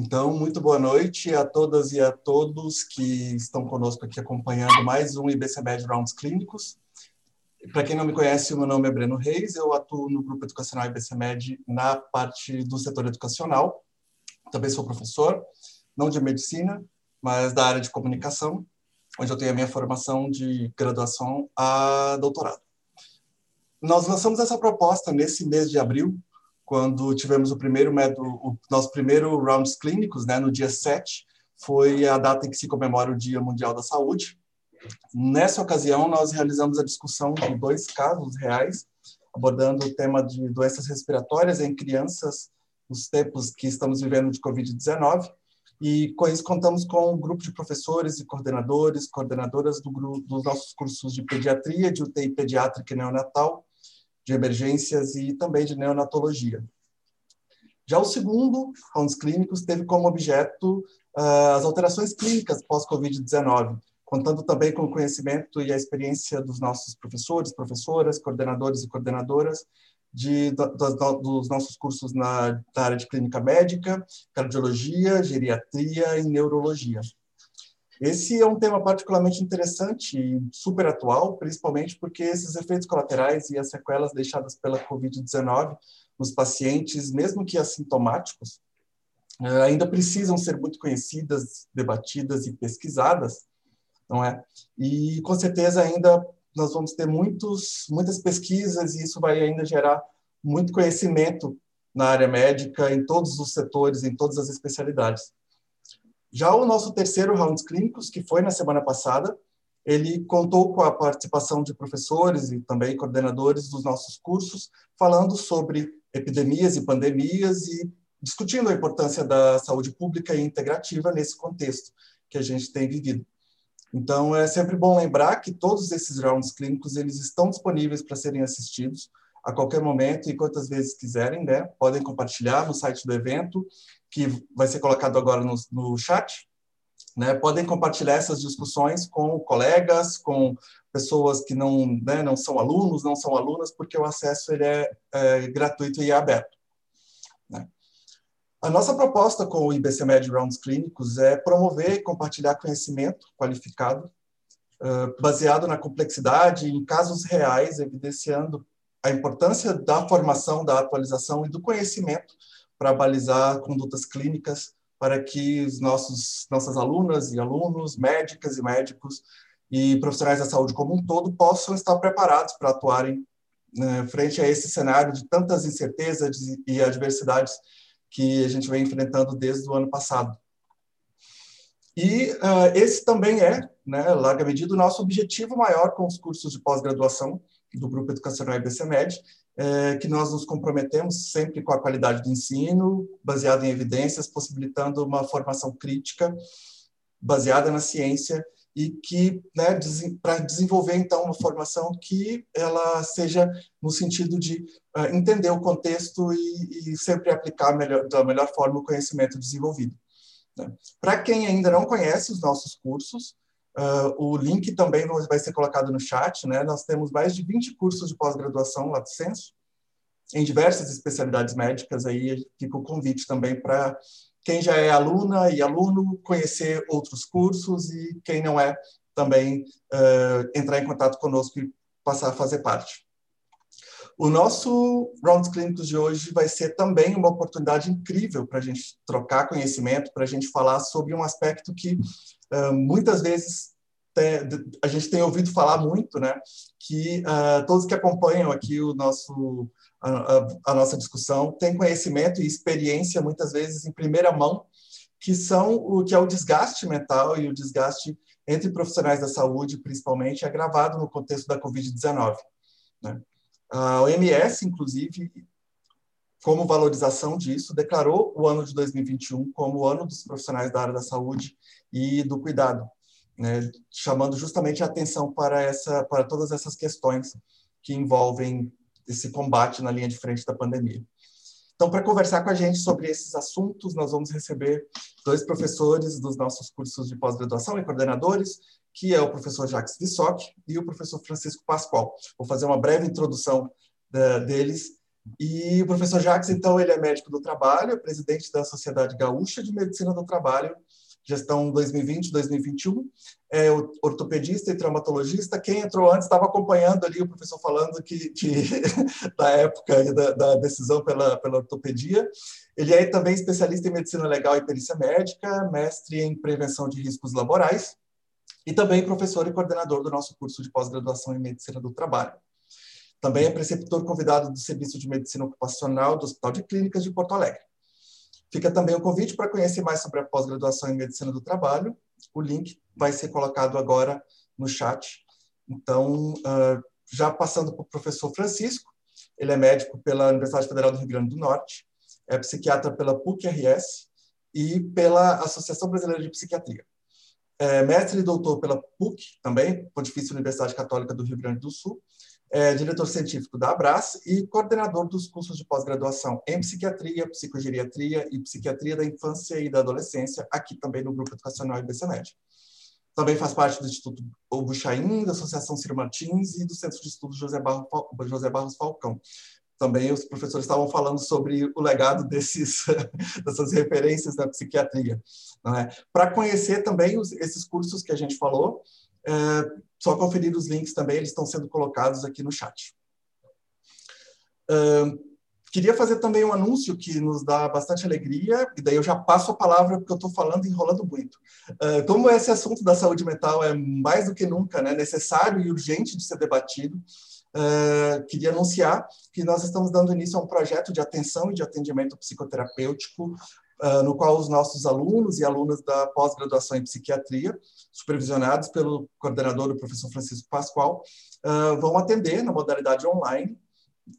Então, muito boa noite a todas e a todos que estão conosco aqui acompanhando mais um IBCMed Rounds Clínicos. Para quem não me conhece, meu nome é Breno Reis, eu atuo no Grupo Educacional IBCMed na parte do setor educacional. Também sou professor, não de medicina, mas da área de comunicação, onde eu tenho a minha formação de graduação a doutorado. Nós lançamos essa proposta nesse mês de abril, quando tivemos o primeiro o nosso primeiro rounds clínicos, né, no dia 7, foi a data em que se comemora o Dia Mundial da Saúde. Nessa ocasião, nós realizamos a discussão de dois casos reais, abordando o tema de doenças respiratórias em crianças nos tempos que estamos vivendo de Covid-19. E com isso contamos com um grupo de professores e coordenadores, coordenadoras do grupo, dos nossos cursos de pediatria, de UTI pediátrica e neonatal, de emergências e também de neonatologia. Já o segundo, rounds clínicos, teve como objeto uh, as alterações clínicas pós-Covid-19, contando também com o conhecimento e a experiência dos nossos professores, professoras, coordenadores e coordenadoras de, dos nossos cursos na, na área de clínica médica, cardiologia, geriatria e neurologia. Esse é um tema particularmente interessante e super atual, principalmente porque esses efeitos colaterais e as sequelas deixadas pela Covid-19 nos pacientes, mesmo que assintomáticos, eh, ainda precisam ser muito conhecidas, debatidas e pesquisadas, não é? E com certeza ainda nós vamos ter muitos, muitas pesquisas e isso vai ainda gerar muito conhecimento na área médica, em todos os setores, em todas as especialidades. Já o nosso terceiro Rounds Clínicos, que foi na semana passada, ele contou com a participação de professores e também coordenadores dos nossos cursos, falando sobre epidemias e pandemias e discutindo a importância da saúde pública e integrativa nesse contexto que a gente tem vivido. Então, é sempre bom lembrar que todos esses rounds clínicos eles estão disponíveis para serem assistidos a qualquer momento e quantas vezes quiserem, né? Podem compartilhar no site do evento que vai ser colocado agora no, no chat. Né? Podem compartilhar essas discussões com colegas, com pessoas que não, né, não são alunos, não são alunas, porque o acesso ele é, é gratuito e é aberto. Né? A nossa proposta com o IBCMed Rounds Clínicos é promover e compartilhar conhecimento qualificado, uh, baseado na complexidade em casos reais, evidenciando a importância da formação, da atualização e do conhecimento para balizar condutas clínicas para que os nossos nossas alunas e alunos, médicas e médicos e profissionais da saúde como um todo possam estar preparados para atuarem né, frente a esse cenário de tantas incertezas e adversidades que a gente vem enfrentando desde o ano passado. E uh, esse também é, né, larga medida, o nosso objetivo maior com os cursos de pós-graduação do Grupo Educacional IBCMed, é, que nós nos comprometemos sempre com a qualidade do ensino, baseado em evidências, possibilitando uma formação crítica baseada na ciência e que, né, para desenvolver então uma formação que ela seja no sentido de uh, entender o contexto e, e sempre aplicar melhor, da melhor forma o conhecimento desenvolvido. Né? Para quem ainda não conhece os nossos cursos, Uh, o link também vai ser colocado no chat, né? Nós temos mais de 20 cursos de pós-graduação lá do Censo, em diversas especialidades médicas, aí fica o convite também para quem já é aluna e aluno conhecer outros cursos e quem não é também uh, entrar em contato conosco e passar a fazer parte. O nosso Rounds Clínicos de hoje vai ser também uma oportunidade incrível para a gente trocar conhecimento, para a gente falar sobre um aspecto que muitas vezes a gente tem ouvido falar muito, né? Que uh, todos que acompanham aqui o nosso a, a, a, nossa discussão têm conhecimento e experiência muitas vezes em primeira mão que são o que é o desgaste mental e o desgaste entre profissionais da saúde, principalmente, agravado no contexto da Covid-19. Né? A OMS, inclusive, como valorização disso, declarou o ano de 2021 como o ano dos profissionais da área da saúde e do cuidado, né, chamando justamente a atenção para essa, para todas essas questões que envolvem esse combate na linha de frente da pandemia. Então, para conversar com a gente sobre esses assuntos, nós vamos receber dois professores dos nossos cursos de pós-graduação e coordenadores, que é o professor Jacques Vissoc e o professor Francisco Pascoal. Vou fazer uma breve introdução da, deles E o professor Jacques, então, ele é médico do trabalho, é presidente da Sociedade Gaúcha de Medicina do Trabalho, gestão 2020-2021, é ortopedista e traumatologista. Quem entrou antes estava acompanhando ali o professor falando que, que da época da, da, decisão pela, pela ortopedia. Ele é também especialista em medicina legal e perícia médica, mestre em prevenção de riscos laborais e também professor e coordenador do nosso curso de pós-graduação em medicina do trabalho. Também é preceptor convidado do Serviço de Medicina Ocupacional do Hospital de Clínicas de Porto Alegre. Fica também o convite para conhecer mais sobre a pós-graduação em Medicina do Trabalho. O link vai ser colocado agora no chat. Então, uh, já passando para o professor Francisco, ele é médico pela Universidade Federal do Rio Grande do Norte, é psiquiatra pela PUC-RS e pela Associação Brasileira de Psiquiatria. É mestre e doutor pela PUC, também, Pontifícia Universidade Católica do Rio Grande do Sul, é diretor científico da Abras e coordenador dos cursos de pós-graduação em psiquiatria, psicogeriatria e psiquiatria da infância e da adolescência, aqui também no Grupo Educacional IBCMED. Também faz parte do Instituto Buchaim, da Associação Ciro Martins e do Centro de Estudos José, Barro, José Barros Falcão. Também os professores estavam falando sobre o legado desses, dessas referências da psiquiatria. É? Para conhecer também os, esses cursos que a gente falou, é, só conferir os links também, eles estão sendo colocados aqui no chat. Uh, queria fazer também um anúncio que nos dá bastante alegria, e daí eu já passo a palavra porque eu estou falando e enrolando muito. Uh, como esse assunto da saúde mental é mais do que nunca né, necessário e urgente de ser debatido, uh, queria anunciar que nós estamos dando início a um projeto de atenção e de atendimento psicoterapêutico no qual os nossos alunos e alunas da pós-graduação em psiquiatria, supervisionados pelo coordenador, o professor Francisco Pascoal, uh, vão atender na modalidade online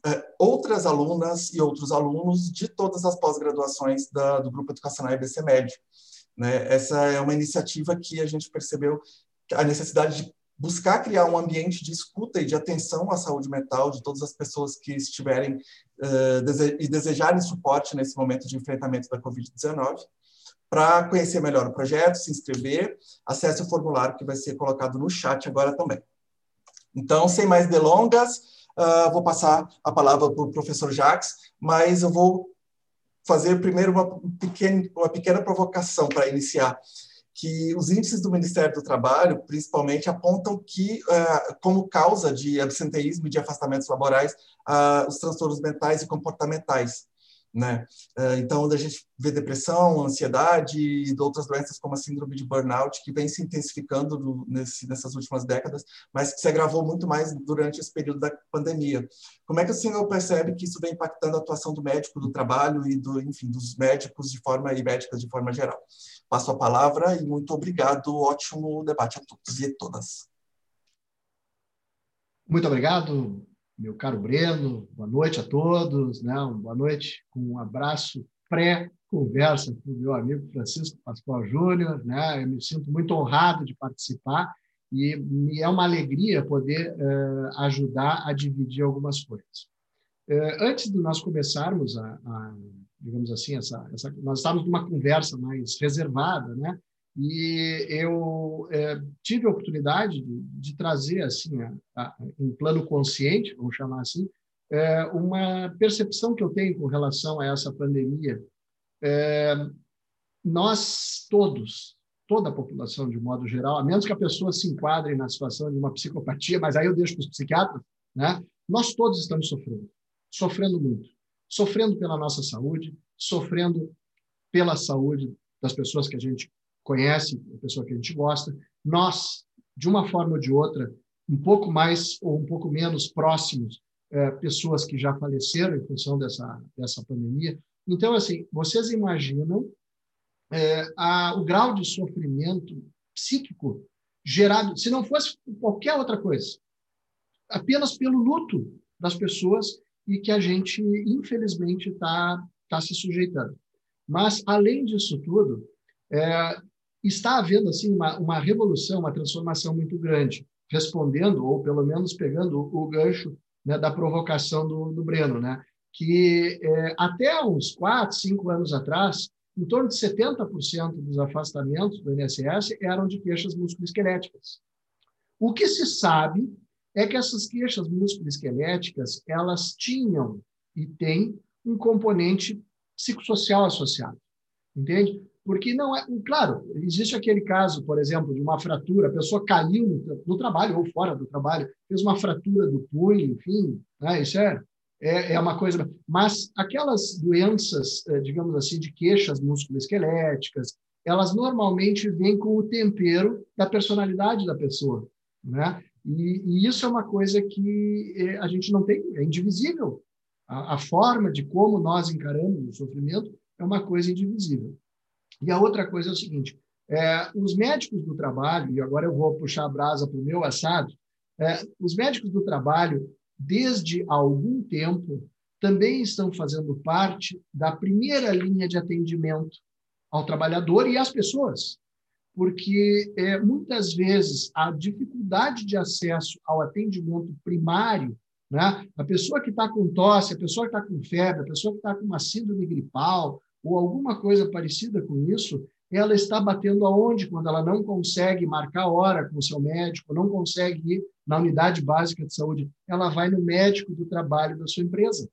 uh, outras alunas e outros alunos de todas as pós-graduações do Grupo Educacional IBC Médio. Né? Essa é uma iniciativa que a gente percebeu a necessidade de buscar criar um ambiente de escuta e de atenção à saúde mental de todas as pessoas que estiverem uh, dese e desejarem suporte nesse momento de enfrentamento da Covid-19. Para conhecer melhor o projeto, se inscrever, acesse o formulário que vai ser colocado no chat agora também. Então, sem mais delongas, uh, vou passar a palavra para o professor Jacques, mas eu vou fazer primeiro uma uma pequena provocação para iniciar que os índices do Ministério do Trabalho, principalmente, apontam que, uh, como causa de absenteísmo e de afastamentos laborais, uh, os transtornos mentais e comportamentais. Né? Uh, então, a gente vê depressão, ansiedade e outras doenças como a síndrome de burnout, que vem se intensificando no, nesse, nessas últimas décadas, mas que se agravou muito mais durante esse período da pandemia. Como é que o senhor percebe que isso vem impactando a atuação do médico do trabalho e do, enfim, dos médicos de forma e médicas de forma geral? Passo a palavra e muito obrigado. Ótimo debate a todos e a todas. Muito obrigado, meu caro Breno. Boa noite a todos. Né? Boa noite com um abraço pré-conversa com o meu amigo Francisco Pascoal Júnior. Né? Eu me sinto muito honrado de participar e me é uma alegria poder uh, ajudar a dividir algumas coisas. Uh, antes de nós começarmos a, a digamos assim, essa, essa, nós estávamos numa conversa mais reservada, né? E eu é, tive a oportunidade de, de trazer, assim, a, a, em plano consciente, vamos chamar assim, é, uma percepção que eu tenho com relação a essa pandemia. É, nós todos, toda a população de modo geral, a menos que a pessoa se enquadre na situação de uma psicopatia, mas aí eu deixo para os psiquiatras, né? Nós todos estamos sofrendo, sofrendo muito, sofrendo pela nossa saúde, sofrendo pela saúde das pessoas que a gente conhece, da pessoa que a gente gosta. Nós, de uma forma ou de outra, um pouco mais ou um pouco menos próximos, é, pessoas que já faleceram em função dessa, dessa pandemia. Então, assim, vocês imaginam é, a, o grau de sofrimento psíquico gerado, se não fosse qualquer outra coisa, apenas pelo luto das pessoas e que a gente, infelizmente, está tá se sujeitando. Mas, além disso tudo, é, está havendo assim uma, uma revolução, uma transformação muito grande, respondendo, ou pelo menos pegando o, gancho né, da provocação do, do Breno, né? que é, até uns quatro, cinco anos atrás, em torno de 70% dos afastamentos do INSS eram de queixas musculoesqueléticas. O que se sabe é que essas queixas musculoesqueléticas elas tinham e tem um componente psicossocial associado, entende? Porque não é, claro, existe aquele caso, por exemplo, de uma fratura, a pessoa caiu no, no trabalho ou fora do trabalho, fez uma fratura do punho, enfim, né? isso é, é, é uma coisa. Mas aquelas doenças, eh, digamos assim, de queixas musculoesqueléticas, elas normalmente vêm com o tempero da personalidade da pessoa, né? E, e isso é uma coisa que eh, a gente não tem, é indivisível. A, a forma de como nós encaramos o sofrimento é uma coisa indivisível. E a outra coisa é o seguinte: é, os médicos do trabalho, e agora eu vou puxar a brasa para o meu assado, é, os médicos do trabalho, desde algum tempo, também estão fazendo parte da primeira linha de atendimento ao trabalhador e às pessoas, porque é, muitas vezes a dificuldade de acesso ao atendimento primário, né? a pessoa que está com tosse, a pessoa que está com febre, a pessoa que está com uma síndrome gripal, ou alguma coisa parecida com isso, ela está batendo aonde quando ela não consegue marcar hora com o seu médico, não consegue ir na unidade básica de saúde, ela vai no médico do trabalho da sua empresa.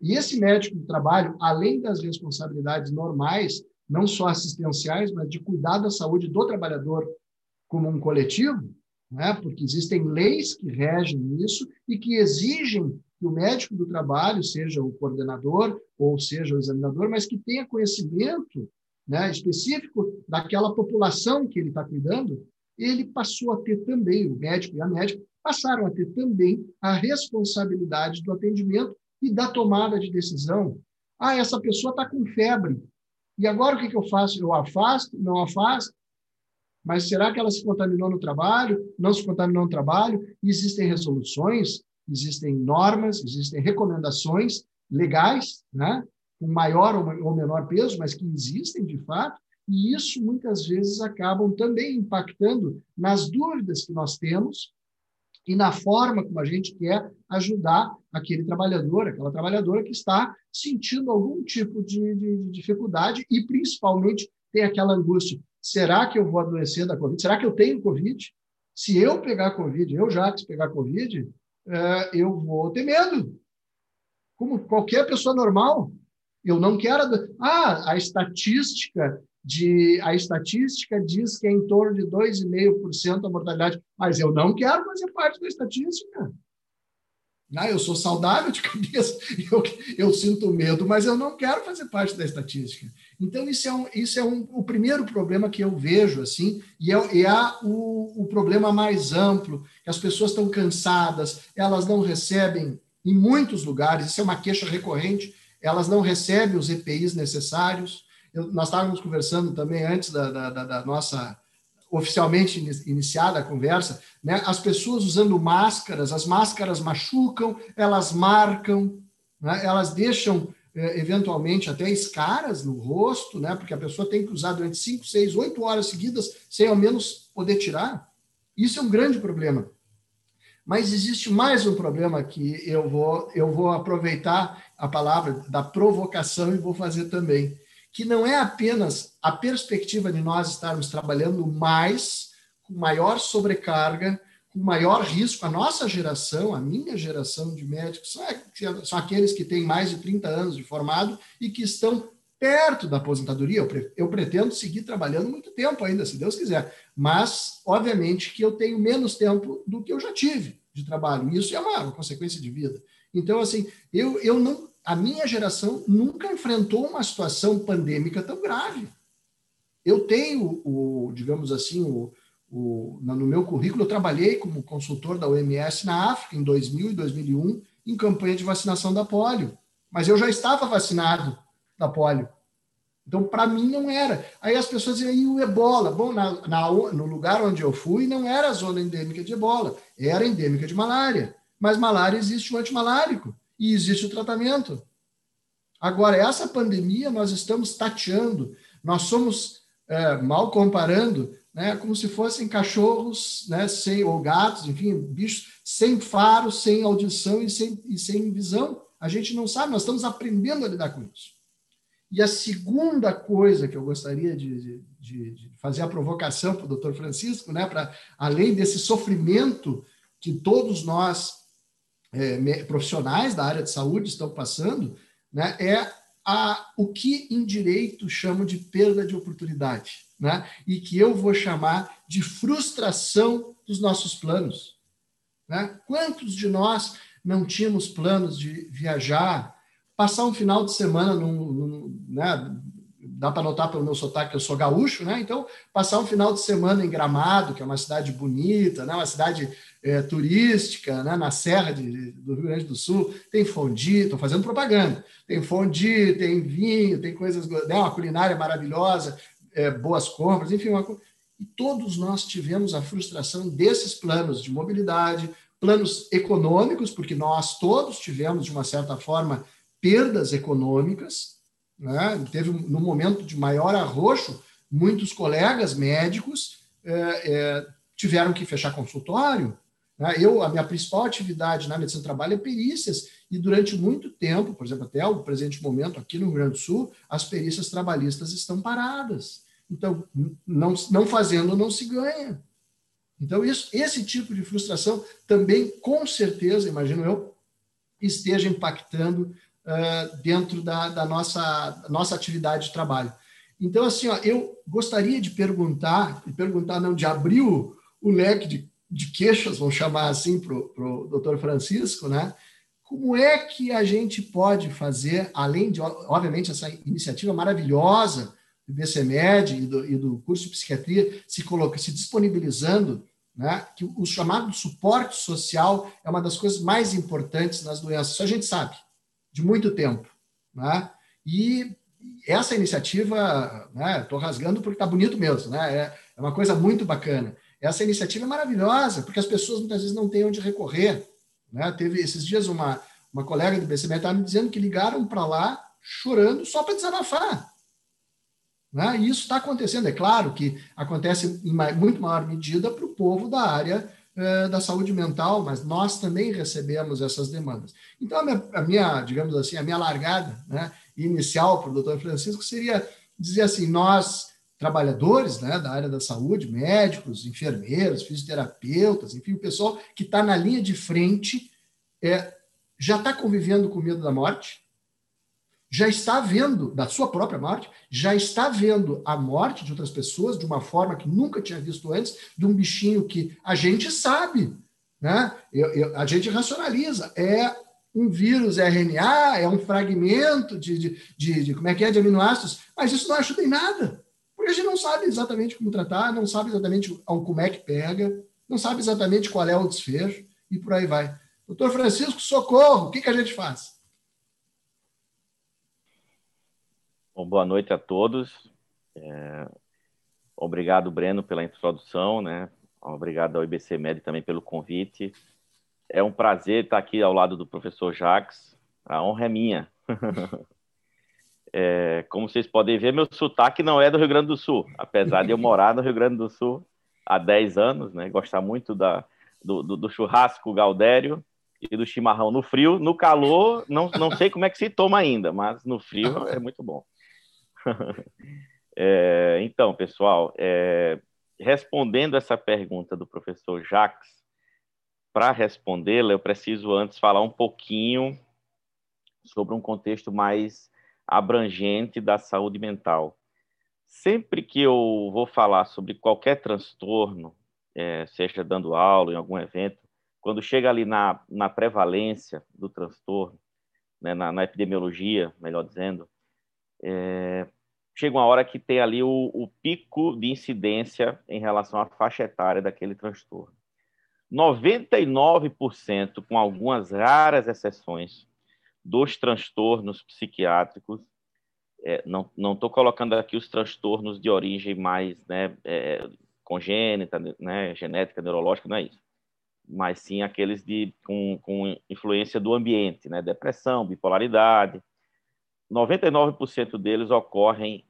E esse médico do trabalho, além das responsabilidades normais, não só assistenciais, mas de cuidar da saúde do trabalhador como um coletivo, né? porque existem leis que regem isso e que exigem que o médico do trabalho seja o coordenador ou seja o examinador, mas que tenha conhecimento né, específico daquela população que ele está cuidando, ele passou a ter também, o médico e a médica passaram a ter também a responsabilidade do atendimento e da tomada de decisão. Ah, essa pessoa está com febre. E agora o que, que eu faço? Eu afasto? Não afasto? Mas será que ela se contaminou no trabalho? Não se contaminou no trabalho? existem resoluções existem normas, existem recomendações legais, né? com maior ou menor peso, mas que existem de fato, e isso muitas vezes acabam também impactando nas dúvidas que nós temos e na forma como a gente quer ajudar aquele trabalhador, aquela trabalhadora que está sentindo algum tipo de, de, de dificuldade e principalmente tem aquela angústia: será que eu vou adoecer da Covid? Será que eu tenho Covid? Se eu pegar Covid, eu já que pegar Covid, eu vou ter medo. Como qualquer pessoa normal. Eu não quero. Ah, a estatística de a estatística diz que é em torno de 2,5% a mortalidade, mas eu não quero fazer parte da estatística. Ah, eu sou saudável de cabeça, eu, eu sinto medo, mas eu não quero fazer parte da estatística. Então, isso é, um, isso é um, o primeiro problema que eu vejo, assim, e é, é o, o problema mais amplo, as pessoas estão cansadas, elas não recebem, em muitos lugares, isso é uma queixa recorrente, elas não recebem os EPIs necessários. Eu, nós estávamos conversando também antes da, da, da nossa oficialmente iniciada a conversa, né? as pessoas usando máscaras, as máscaras machucam, elas marcam, né? elas deixam é, eventualmente até escaras no rosto, né? porque a pessoa tem que usar durante 5, 6, 8 horas seguidas sem ao menos poder tirar. Isso é um grande problema. Mas existe mais um problema que eu vou, eu vou aproveitar a palavra da provocação e vou fazer também que não é apenas a perspectiva de nós estarmos trabalhando mais, com maior sobrecarga, com maior risco. A nossa geração, a minha geração de médicos, são, são aqueles que têm mais de 30 anos de formado e que estão perto da aposentadoria. Eu, eu pretendo seguir trabalhando muito tempo ainda, se Deus quiser. Mas, obviamente, que eu tenho menos tempo do que eu já tive de trabalho. Isso é uma, uma consequência de vida. Então, assim, eu, eu não a minha geração nunca enfrentou uma situação pandêmica tão grave. Eu tenho, o, digamos assim, o, o, no meu currículo, eu trabalhei como consultor da OMS na África em 2000 e 2001, em campanha de vacinação da polio. Mas eu já estava vacinado da polio. Então, para mim, não era. Aí as pessoas diziam, e o ebola? Bom, na, na, no lugar onde eu fui, não era zona endêmica de ebola, era endêmica de malária. Mas malária existe o antimalárico e existe o tratamento. Agora, essa pandemia nós estamos tateando, nós somos, é, mal comparando, né, como se fossem cachorros, né, sem, ou gatos, enfim, bichos sem faro, sem audição e sem, e sem visão. A gente não sabe, nós estamos aprendendo a lidar com isso. E a segunda coisa que eu gostaria de, de, de fazer a provocação para o doutor Francisco, né, para além desse sofrimento que todos nós é, profissionais da área de saúde estão passando, né, é a, o que em direito chamo de perda de oportunidade, né, e que eu vou chamar de frustração dos nossos planos. Né? Quantos de nós não tínhamos planos de viajar, passar um final de semana num, num né, dá para notar pelo meu sotaque que eu sou gaúcho, né? Então, passar um final de semana em Gramado, que é uma cidade bonita, né? uma cidade é, turística, né? na Serra de, do Rio Grande do Sul, tem fondue, estou fazendo propaganda, tem fondue, tem vinho, tem coisas, né? uma culinária maravilhosa, é, boas compras, enfim, uma... e todos nós tivemos a frustração desses planos de mobilidade, planos econômicos, porque nós todos tivemos, de uma certa forma, perdas econômicas, né? Teve, no momento de maior arroxo, muitos colegas médicos é, é, tiveram que fechar consultório. Né? Eu, a minha principal atividade na medicina do trabalho é perícias, e durante muito tempo, por exemplo, até o presente momento, aqui no Rio Grande do Sul, as perícias trabalhistas estão paradas. Então, não, não fazendo, não se ganha. Então, isso, esse tipo de frustração também, com certeza, imagino eu, esteja impactando uh, dentro da, da nossa, nossa atividade de trabalho. Então, assim, ó, eu gostaria de perguntar, de perguntar, não, de abrir o, o leque de, de queixas, vamos chamar assim, para o doutor Francisco, né? Como é que a gente pode fazer, além de, obviamente, essa iniciativa maravilhosa do BCMED e do, e do curso de psiquiatria se, coloca, se disponibilizando, né, que o chamado suporte social é uma das coisas mais importantes nas doenças, isso a gente sabe de muito tempo. Né? E essa iniciativa, estou né, rasgando porque está bonito mesmo, né? É, é, uma coisa muito bacana. Essa iniciativa é maravilhosa, porque as pessoas muitas vezes não têm onde recorrer. Né? Teve esses dias uma, uma colega do BCB estava me dizendo que ligaram para lá chorando só para desabafar. Né? E isso está acontecendo. É claro que acontece em muito maior medida para o povo da área da saúde mental, mas nós também recebemos essas demandas. Então, a minha, a minha digamos assim, a minha largada né, inicial para o doutor Francisco seria dizer assim: nós, trabalhadores né, da área da saúde, médicos, enfermeiros, fisioterapeutas, enfim, o pessoal que está na linha de frente, é, já está convivendo com medo da morte, já está vendo, da sua própria morte, já está vendo a morte de outras pessoas de uma forma que nunca tinha visto antes, de um bichinho que a gente sabe, né? Eu, eu, a gente racionaliza. É um vírus RNA, é um fragmento de, de, de, de, como é que é, de aminoácidos, mas isso não ajuda em nada. Porque a gente não sabe exatamente como tratar, não sabe exatamente como é que pega, não sabe exatamente qual é o desfecho, e por aí vai. Doutor Francisco, socorro, o que, que a gente faz? Bom, boa noite a todos. É, obrigado, Breno, pela introdução, né? Obrigado ao IBC Med também pelo convite. É um prazer estar aqui ao lado do professor Jacques. A honra é minha. é, como vocês podem ver, meu sotaque não é do Rio Grande do Sul, apesar de eu morar no Rio Grande do Sul há 10 anos, né? Gostar muito da, do, do, do churrasco Galdério e do chimarrão no frio. No calor, não, não sei como é que se toma ainda, mas no frio é muito bom. é, então, pessoal, é, respondendo essa pergunta do professor Jacques, para respondê-la, eu preciso antes falar um pouquinho sobre um contexto mais abrangente da saúde mental. Sempre que eu vou falar sobre qualquer transtorno, é, seja dando aula em algum evento, quando chega ali na, na prevalência do transtorno, né, na, na, epidemiologia, melhor dizendo, é, chega uma hora que tem ali o, o pico de incidência em relação à faixa etária daquele transtorno. 99%, com algumas raras exceções, dos transtornos psiquiátricos, é, não estou colocando aqui os transtornos de origem mais né, é, congênita, né, genética, neurológica, não é isso. Mas sim aqueles de, com, com influência do ambiente, né, depressão, bipolaridade, 99% deles ocorrem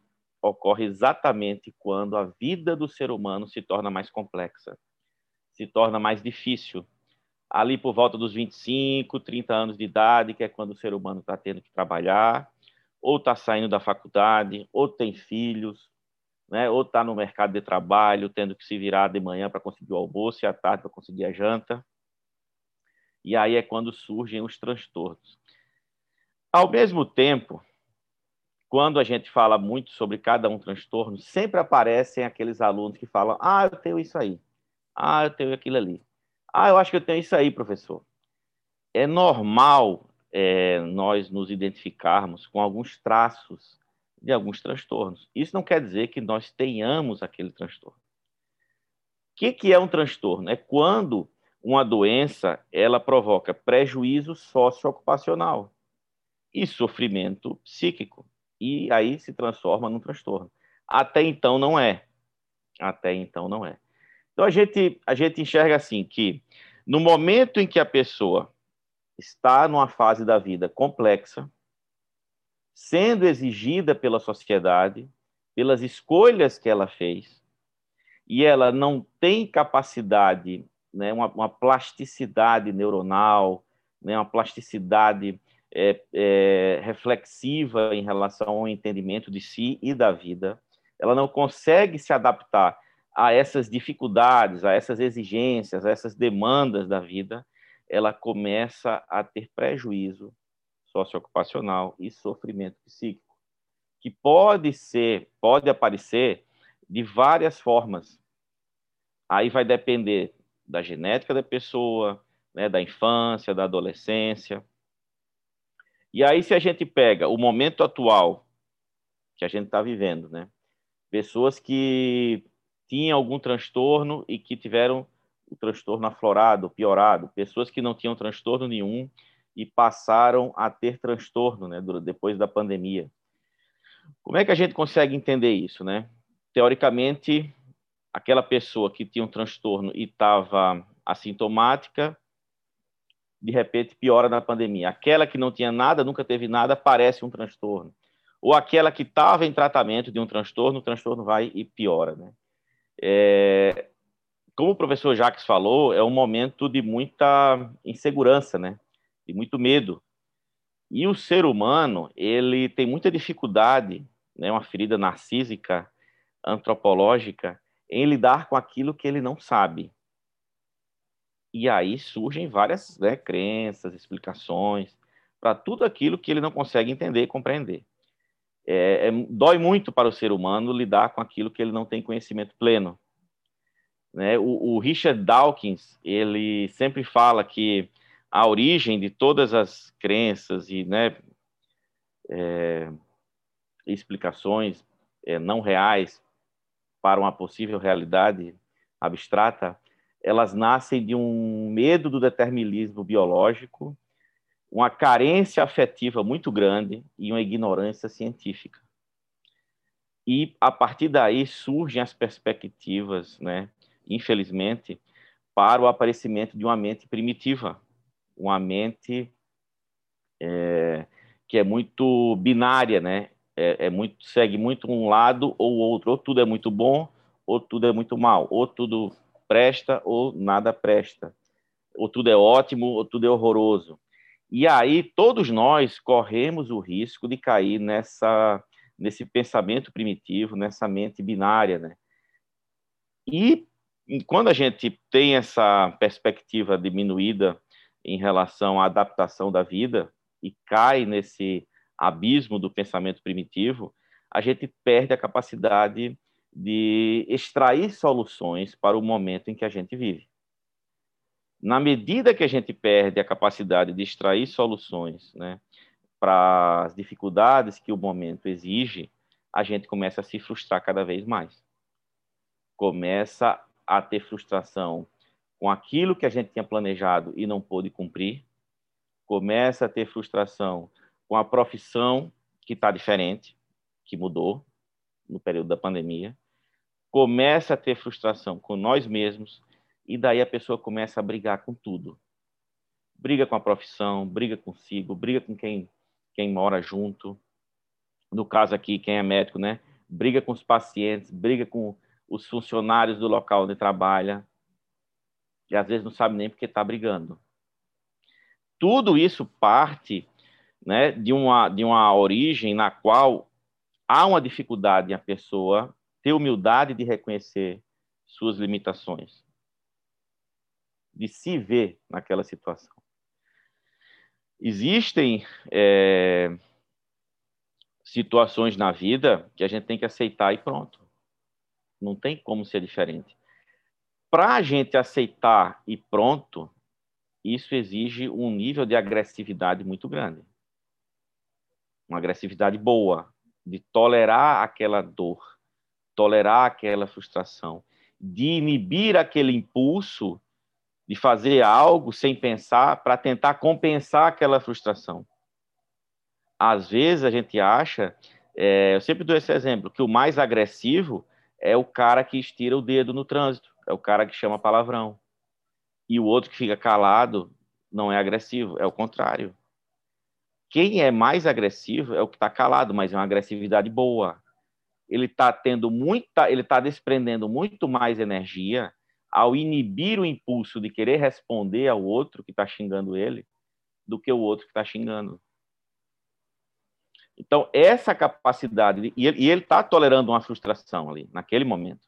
ocorre exatamente quando a vida do ser humano se torna mais complexa, se torna mais difícil. Ali por volta dos 25, 30 anos de idade, que é quando o ser humano está tendo que trabalhar, ou está saindo da faculdade, ou tem filhos, né? ou está no mercado de trabalho, tendo que se virar de manhã para conseguir o almoço e à tarde para conseguir a janta. E aí é quando surgem os transtornos. Ao mesmo tempo, quando a gente fala muito sobre cada um transtorno, sempre aparecem aqueles alunos que falam: Ah, eu tenho isso aí. Ah, eu tenho aquilo ali. Ah, eu acho que eu tenho isso aí, professor. É normal é, nós nos identificarmos com alguns traços de alguns transtornos. Isso não quer dizer que nós tenhamos aquele transtorno. O que, que é um transtorno? É quando uma doença ela provoca prejuízo socioocupacional e sofrimento psíquico. E aí se transforma num transtorno. Até então não é. Até então não é. Então a gente, a gente enxerga assim que no momento em que a pessoa está numa fase da vida complexa, sendo exigida pela sociedade, pelas escolhas que ela fez, e ela não tem capacidade, né, uma, uma plasticidade neuronal, né, uma plasticidade é, é, reflexiva em relação ao entendimento de si e da vida, ela não consegue se adaptar a essas dificuldades, a essas exigências, a essas demandas da vida, ela começa a ter prejuízo socioocupacional e sofrimento psíquico, que pode ser, pode aparecer de várias formas. Aí vai depender da genética da pessoa, né, da infância, da adolescência. E aí, se a gente pega o momento atual que a gente está vivendo, né, pessoas que tinham algum transtorno e que tiveram o transtorno aflorado, piorado, pessoas que não tinham transtorno nenhum e passaram a ter transtorno, né, depois da pandemia. Como é que a gente consegue entender isso, né? Teoricamente, aquela pessoa que tinha um transtorno e estava assintomática, de repente piora na pandemia. Aquela que não tinha nada, nunca teve nada, parece um transtorno. Ou aquela que estava em tratamento de um transtorno, o transtorno vai e piora, né? É, como o professor Jacques falou, é um momento de muita insegurança, né? De muito medo. E o ser humano, ele tem muita dificuldade, né, uma ferida narcísica, antropológica, em lidar com aquilo que ele não sabe. E aí surgem várias né, crenças, explicações para tudo aquilo que ele não consegue entender e compreender. É, é, dói muito para o ser humano lidar com aquilo que ele não tem conhecimento pleno. Né? O, o, Richard Dawkins ele sempre fala que a origem de todas as crenças e né, é, explicações é, não reais para uma possível realidade abstrata, elas nascem de um medo do determinismo biológico, uma carência afetiva muito grande e uma ignorância científica. E a partir daí surgem as perspectivas, né, infelizmente, para o aparecimento de uma mente primitiva, uma mente é, que é muito binária, né? É, é, muito segue muito um lado ou outro, ou tudo é muito bom, ou tudo é muito mal, ou tudo presta ou nada presta, ou tudo é ótimo ou tudo é horroroso. E aí todos nós corremos o risco de cair nessa nesse pensamento primitivo, nessa mente binária, né? E quando a gente tem essa perspectiva diminuída em relação à adaptação da vida e cai nesse abismo do pensamento primitivo, a gente perde a capacidade de extrair soluções para o momento em que a gente vive. Na medida que a gente perde a capacidade de extrair soluções né, para as dificuldades que o momento exige, a gente começa a se frustrar cada vez mais. Começa a ter frustração com aquilo que a gente tinha planejado e não pôde cumprir, começa a ter frustração com a profissão que está diferente, que mudou no período da pandemia, começa a ter frustração com nós mesmos e daí a pessoa começa a brigar com tudo. Briga com a profissão, briga consigo, briga com quem, quem mora junto. No caso aqui, quem é médico, né? Briga com os pacientes, briga com os funcionários do local onde trabalha, e às vezes não sabe nem porque está brigando. Tudo isso parte né, de, uma, de uma origem na qual há uma dificuldade em a pessoa ter humildade de reconhecer suas limitações, de se ver naquela situação. Existem é, situações na vida que a gente tem que aceitar e pronto. Não tem como ser diferente. Para a gente aceitar e pronto, isso exige um nível de agressividade muito grande. Uma agressividade boa, de tolerar aquela dor, tolerar aquela frustração, de inibir aquele impulso de fazer algo sem pensar para tentar compensar aquela frustração. Às vezes a gente acha, é, eu sempre dou esse exemplo, que o mais agressivo é o cara que estira o dedo no trânsito, é o cara que chama palavrão. E o outro que fica calado não é agressivo, é o contrário. Quem é mais agressivo é o que está calado, mas é uma agressividade boa. Ele está tendo muita, ele está desprendendo muito mais energia ao inibir o impulso de querer responder ao outro que está xingando ele, do que o outro que está xingando. Então, essa capacidade, e ele está tolerando uma frustração ali, naquele momento.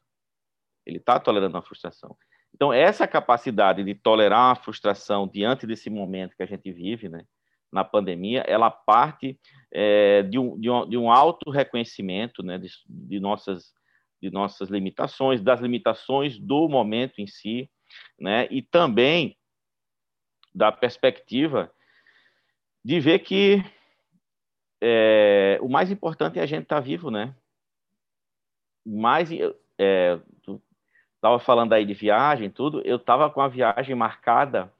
Ele está tolerando uma frustração. Então, essa capacidade de tolerar uma frustração diante desse momento que a gente vive, né, na pandemia, ela parte é, de, um, de, um, de um auto-reconhecimento né, de, de, nossas, de nossas limitações, das limitações do momento em si, né, e também da perspectiva de ver que é, o mais importante é a gente estar tá vivo, né? Mais, é, estava falando aí de viagem, tudo. Eu estava com a viagem marcada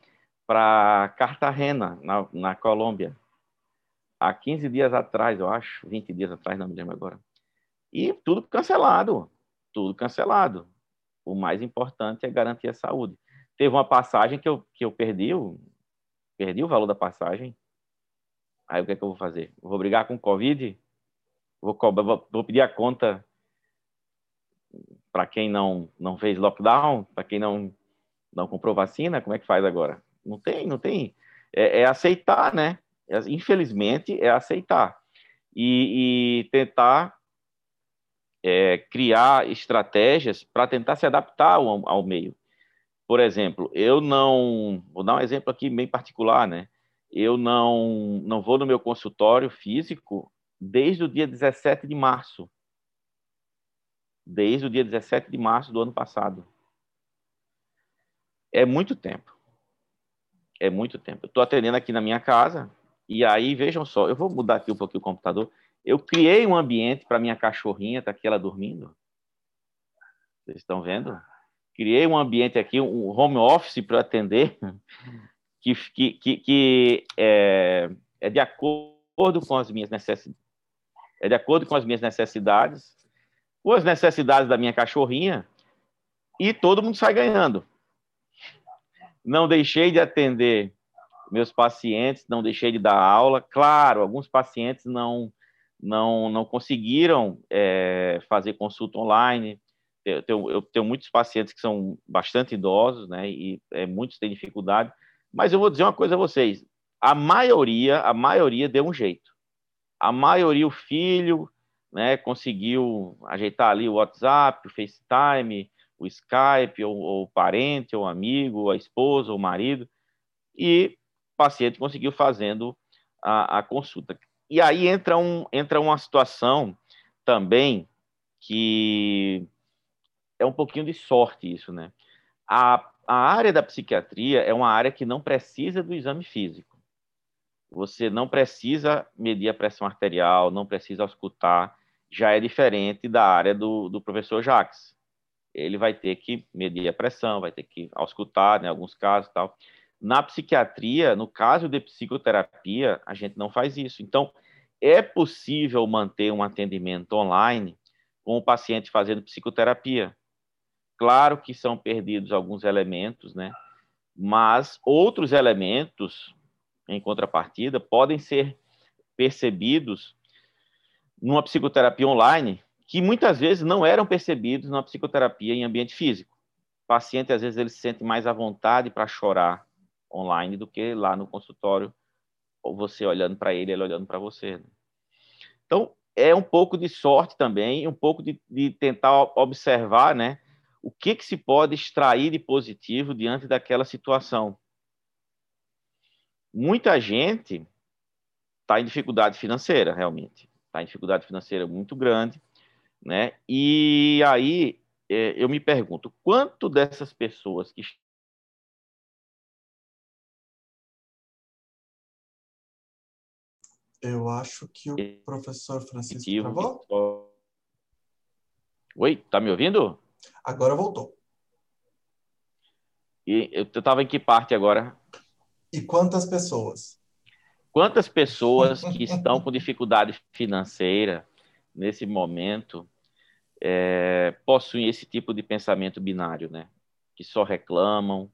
para Cartagena, na, na Colômbia, há 15 dias atrás, eu acho, 20 dias atrás, não me lembro agora. E tudo cancelado, tudo cancelado. O mais importante é garantir a saúde. Teve uma passagem que eu, que eu perdi, o, perdi o valor da passagem. Aí o que é que eu vou fazer? Vou brigar com o Covid? Vou, cobrar, vou, vou pedir a conta para quem não, não fez lockdown, para quem não, não comprou vacina, como é que faz agora? Não tem, não tem. É, é aceitar, né? É, infelizmente, é aceitar. E, e tentar é, criar estratégias para tentar se adaptar ao, ao meio. Por exemplo, eu não. Vou dar um exemplo aqui bem particular, né? Eu não, não vou no meu consultório físico desde o dia 17 de março. Desde o dia 17 de março do ano passado. É muito tempo é muito tempo. Eu estou atendendo aqui na minha casa, e aí, vejam só, eu vou mudar aqui um pouquinho o computador. Eu criei um ambiente para minha cachorrinha, está aqui ela dormindo. Vocês estão vendo? Criei um ambiente aqui, um home office para atender, que, que, que, que é, é de acordo com as minhas necessidades. É de acordo com as minhas necessidades, com as necessidades da minha cachorrinha, e todo mundo sai ganhando não deixei de atender meus pacientes, não deixei de dar aula. Claro, alguns pacientes não não, não conseguiram é, fazer consulta online. Eu tenho, eu tenho, muitos pacientes que são bastante idosos, né? E é, muitos têm dificuldade. Mas eu vou dizer uma coisa a vocês: a maioria, a maioria deu um jeito. A maioria, o filho, né? Conseguiu ajeitar ali o WhatsApp, o FaceTime, o Skype, ou, ou o parente, ou amigo, ou a esposa, ou o marido, e o paciente conseguiu fazendo a, a consulta. E aí entra, um, entra uma situação também que é um pouquinho de sorte isso, né? A, a área da psiquiatria é uma área que não precisa do exame físico. Você não precisa medir a pressão arterial, não precisa escutar, já é diferente da área do, do professor Jacques ele vai ter que medir a pressão, vai ter que auscultar, em né, alguns casos tal. Na psiquiatria, no caso de psicoterapia, a gente não faz isso. Então, é possível manter um atendimento online com o paciente fazendo psicoterapia. Claro que são perdidos alguns elementos, né? Mas outros elementos, em contrapartida, podem ser percebidos numa psicoterapia online que muitas vezes não eram percebidos na psicoterapia em ambiente físico. O paciente, às vezes, ele se sente mais à vontade para chorar online do que lá no consultório, ou você olhando para ele, ele olhando para você. Né? Então, é um pouco de sorte também, um pouco de, de tentar observar, né, o que, que se pode extrair de positivo diante daquela situação. muita gente está em dificuldade financeira, realmente. Está em dificuldade financeira muito grande, né? E aí é, eu me pergunto, quanto dessas pessoas que Eu acho que o professor Francisco travou. Oi, tá me ouvindo? Agora voltou. E eu estava em que parte agora? E quantas pessoas? Quantas pessoas que estão com dificuldade financeira nesse momento é, possuem esse tipo de pensamento binário, né? Que só reclamam,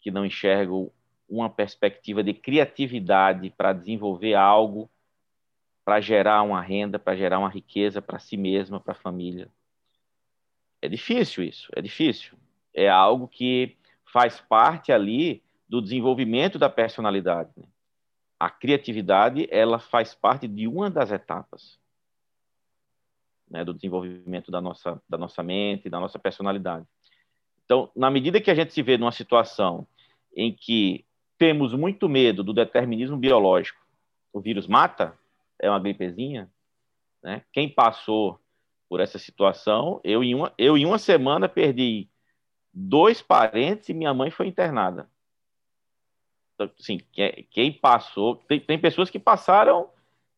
que não enxergam uma perspectiva de criatividade para desenvolver algo, para gerar uma renda, para gerar uma riqueza para si mesma, para a família. É difícil isso, é difícil. É algo que faz parte ali do desenvolvimento da personalidade. Né? A criatividade, ela faz parte de uma das etapas né, do desenvolvimento da nossa, da nossa mente, da nossa personalidade. Então, na medida que a gente se vê numa situação em que temos muito medo do determinismo biológico, o vírus mata, é uma gripezinha, né? Quem passou por essa situação, eu em uma, eu em uma semana perdi dois parentes e minha mãe foi internada. Então, assim, quem passou, tem, tem pessoas que passaram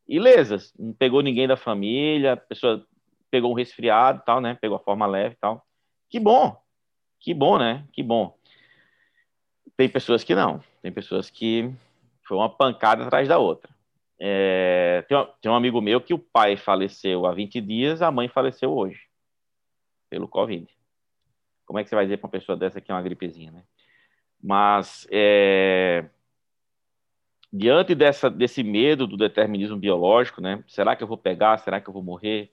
ilesas, não pegou ninguém da família, pessoa pegou um resfriado, tal, né? Pegou a forma leve, tal. Que bom, que bom, né? Que bom. Tem pessoas que não. Tem pessoas que foi uma pancada atrás da outra. É, tem, um, tem, um, amigo meu que o pai faleceu há 20 dias, a mãe faleceu hoje, pelo Covid. Como é que você vai dizer para uma pessoa dessa que é uma gripezinha, né? Mas, é, diante dessa, desse medo do determinismo biológico, né? Será que eu vou pegar? Será que eu vou morrer?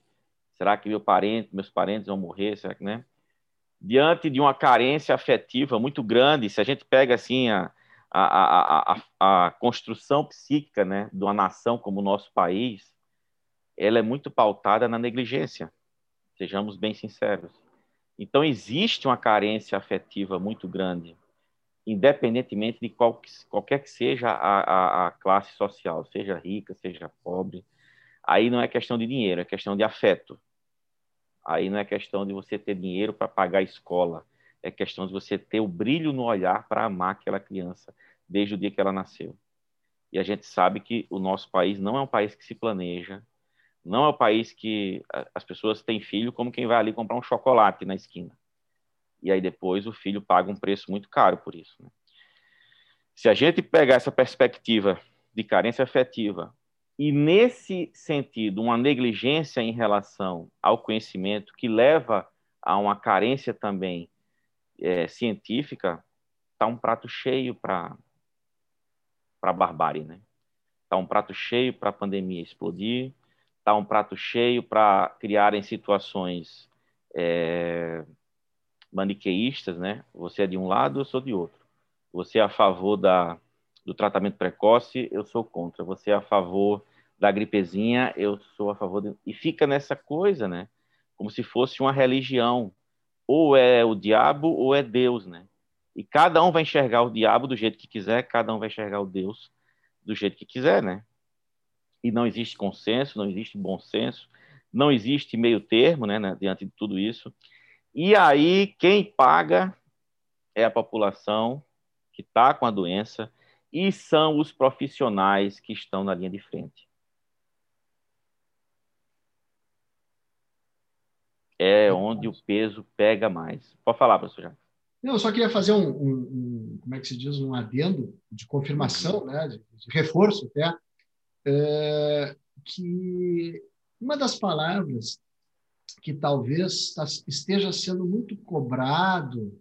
Será que meu parente, meus parentes vão morrer? Será que, né? Diante de uma carência afetiva muito grande, se a gente pega assim a, a, a, a, construção psíquica né, de uma nação como o nosso país, ela é muito pautada na negligência, sejamos bem sinceros. Então, existe uma carência afetiva muito grande, independentemente de qual, qualquer que seja a, a, a classe social, seja rica, seja pobre. Aí não é questão de dinheiro, é questão de afeto. Aí não é questão de você ter dinheiro para pagar a escola, é questão de você ter o brilho no olhar para amar aquela criança desde o dia que ela nasceu. E a gente sabe que o nosso país não é um país que se planeja, não é um país que as pessoas têm filho como quem vai ali comprar um chocolate na esquina. E aí depois o filho paga um preço muito caro por isso. Né? Se a gente pegar essa perspectiva de carência afetiva e nesse sentido uma negligência em relação ao conhecimento que leva a uma carência também é, científica, está um prato cheio para a barbárie, né? Está um prato cheio para a pandemia explodir, está um prato cheio para criarem situações é, maniqueístas, né? Você é de um lado, eu sou de outro. Você é a favor da, do tratamento precoce, eu sou contra. Você é a favor da gripezinha, eu sou a favor. De... E fica nessa coisa, né? Como se fosse uma religião ou é o diabo ou é Deus, né? E cada um vai enxergar o diabo do jeito que quiser, cada um vai enxergar o Deus do jeito que quiser, né? E não existe consenso, não existe bom senso, não existe meio termo, né, né diante de tudo isso. E aí quem paga é a população que está com a doença e são os profissionais que estão na linha de frente. é onde o peso pega mais. Pode falar, professor Jacques. Não, eu só queria fazer um, um, um, como é que se diz, um adendo de confirmação, né, de, de reforço até, é, que uma das palavras que talvez tá, esteja sendo muito cobrado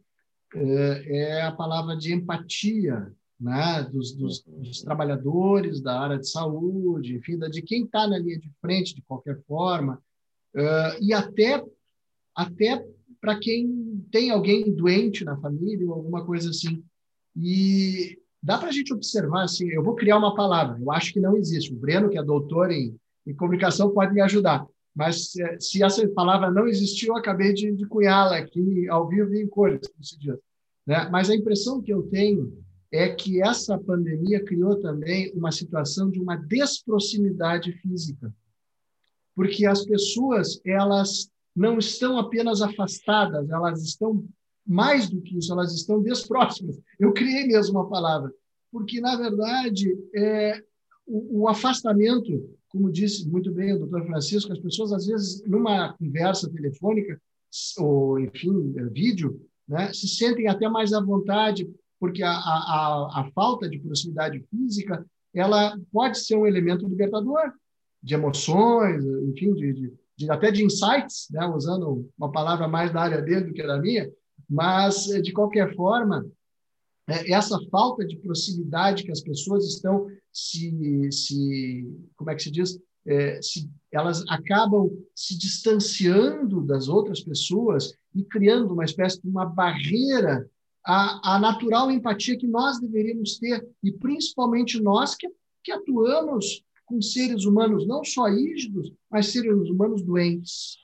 é, é a palavra de empatia, né, dos, dos, dos, trabalhadores da área de saúde, enfim, de quem está na linha de frente de qualquer forma, uh, e até até para quem tem alguém doente na família ou alguma coisa assim. E dá para a gente observar assim, eu vou criar uma palavra, eu acho que não existe. O Breno, que é doutor em, em comunicação, pode me ajudar. Mas se, se essa palavra não existiu, eu acabei de, de cunhá-la aqui ao vivo e em cores, como se diz. Né? Mas a impressão que eu tenho é que essa pandemia criou também uma situação de uma desproximidade física. Porque as pessoas, elas não estão apenas afastadas, elas estão mais do que isso, elas estão despróximas. Eu criei mesmo uma palavra, porque, na verdade, é, o, o afastamento, como disse muito bem o doutor Francisco, as pessoas, às vezes, numa conversa telefônica, ou, enfim, é, vídeo, né, se sentem até mais à vontade, porque a, a, a falta de proximidade física ela pode ser um elemento libertador de emoções, enfim, de, de, de, até de insights, né, usando uma palavra mais da área dele do que da minha, mas, de qualquer forma, é, essa falta de proximidade que as pessoas estão se, se como é que se diz, é, se, elas acabam se distanciando das outras pessoas e criando uma espécie de uma barreira à, à natural empatia que nós deveríamos ter, e principalmente nós que, que atuamos com seres humanos não só rígidos, mas seres humanos doentes.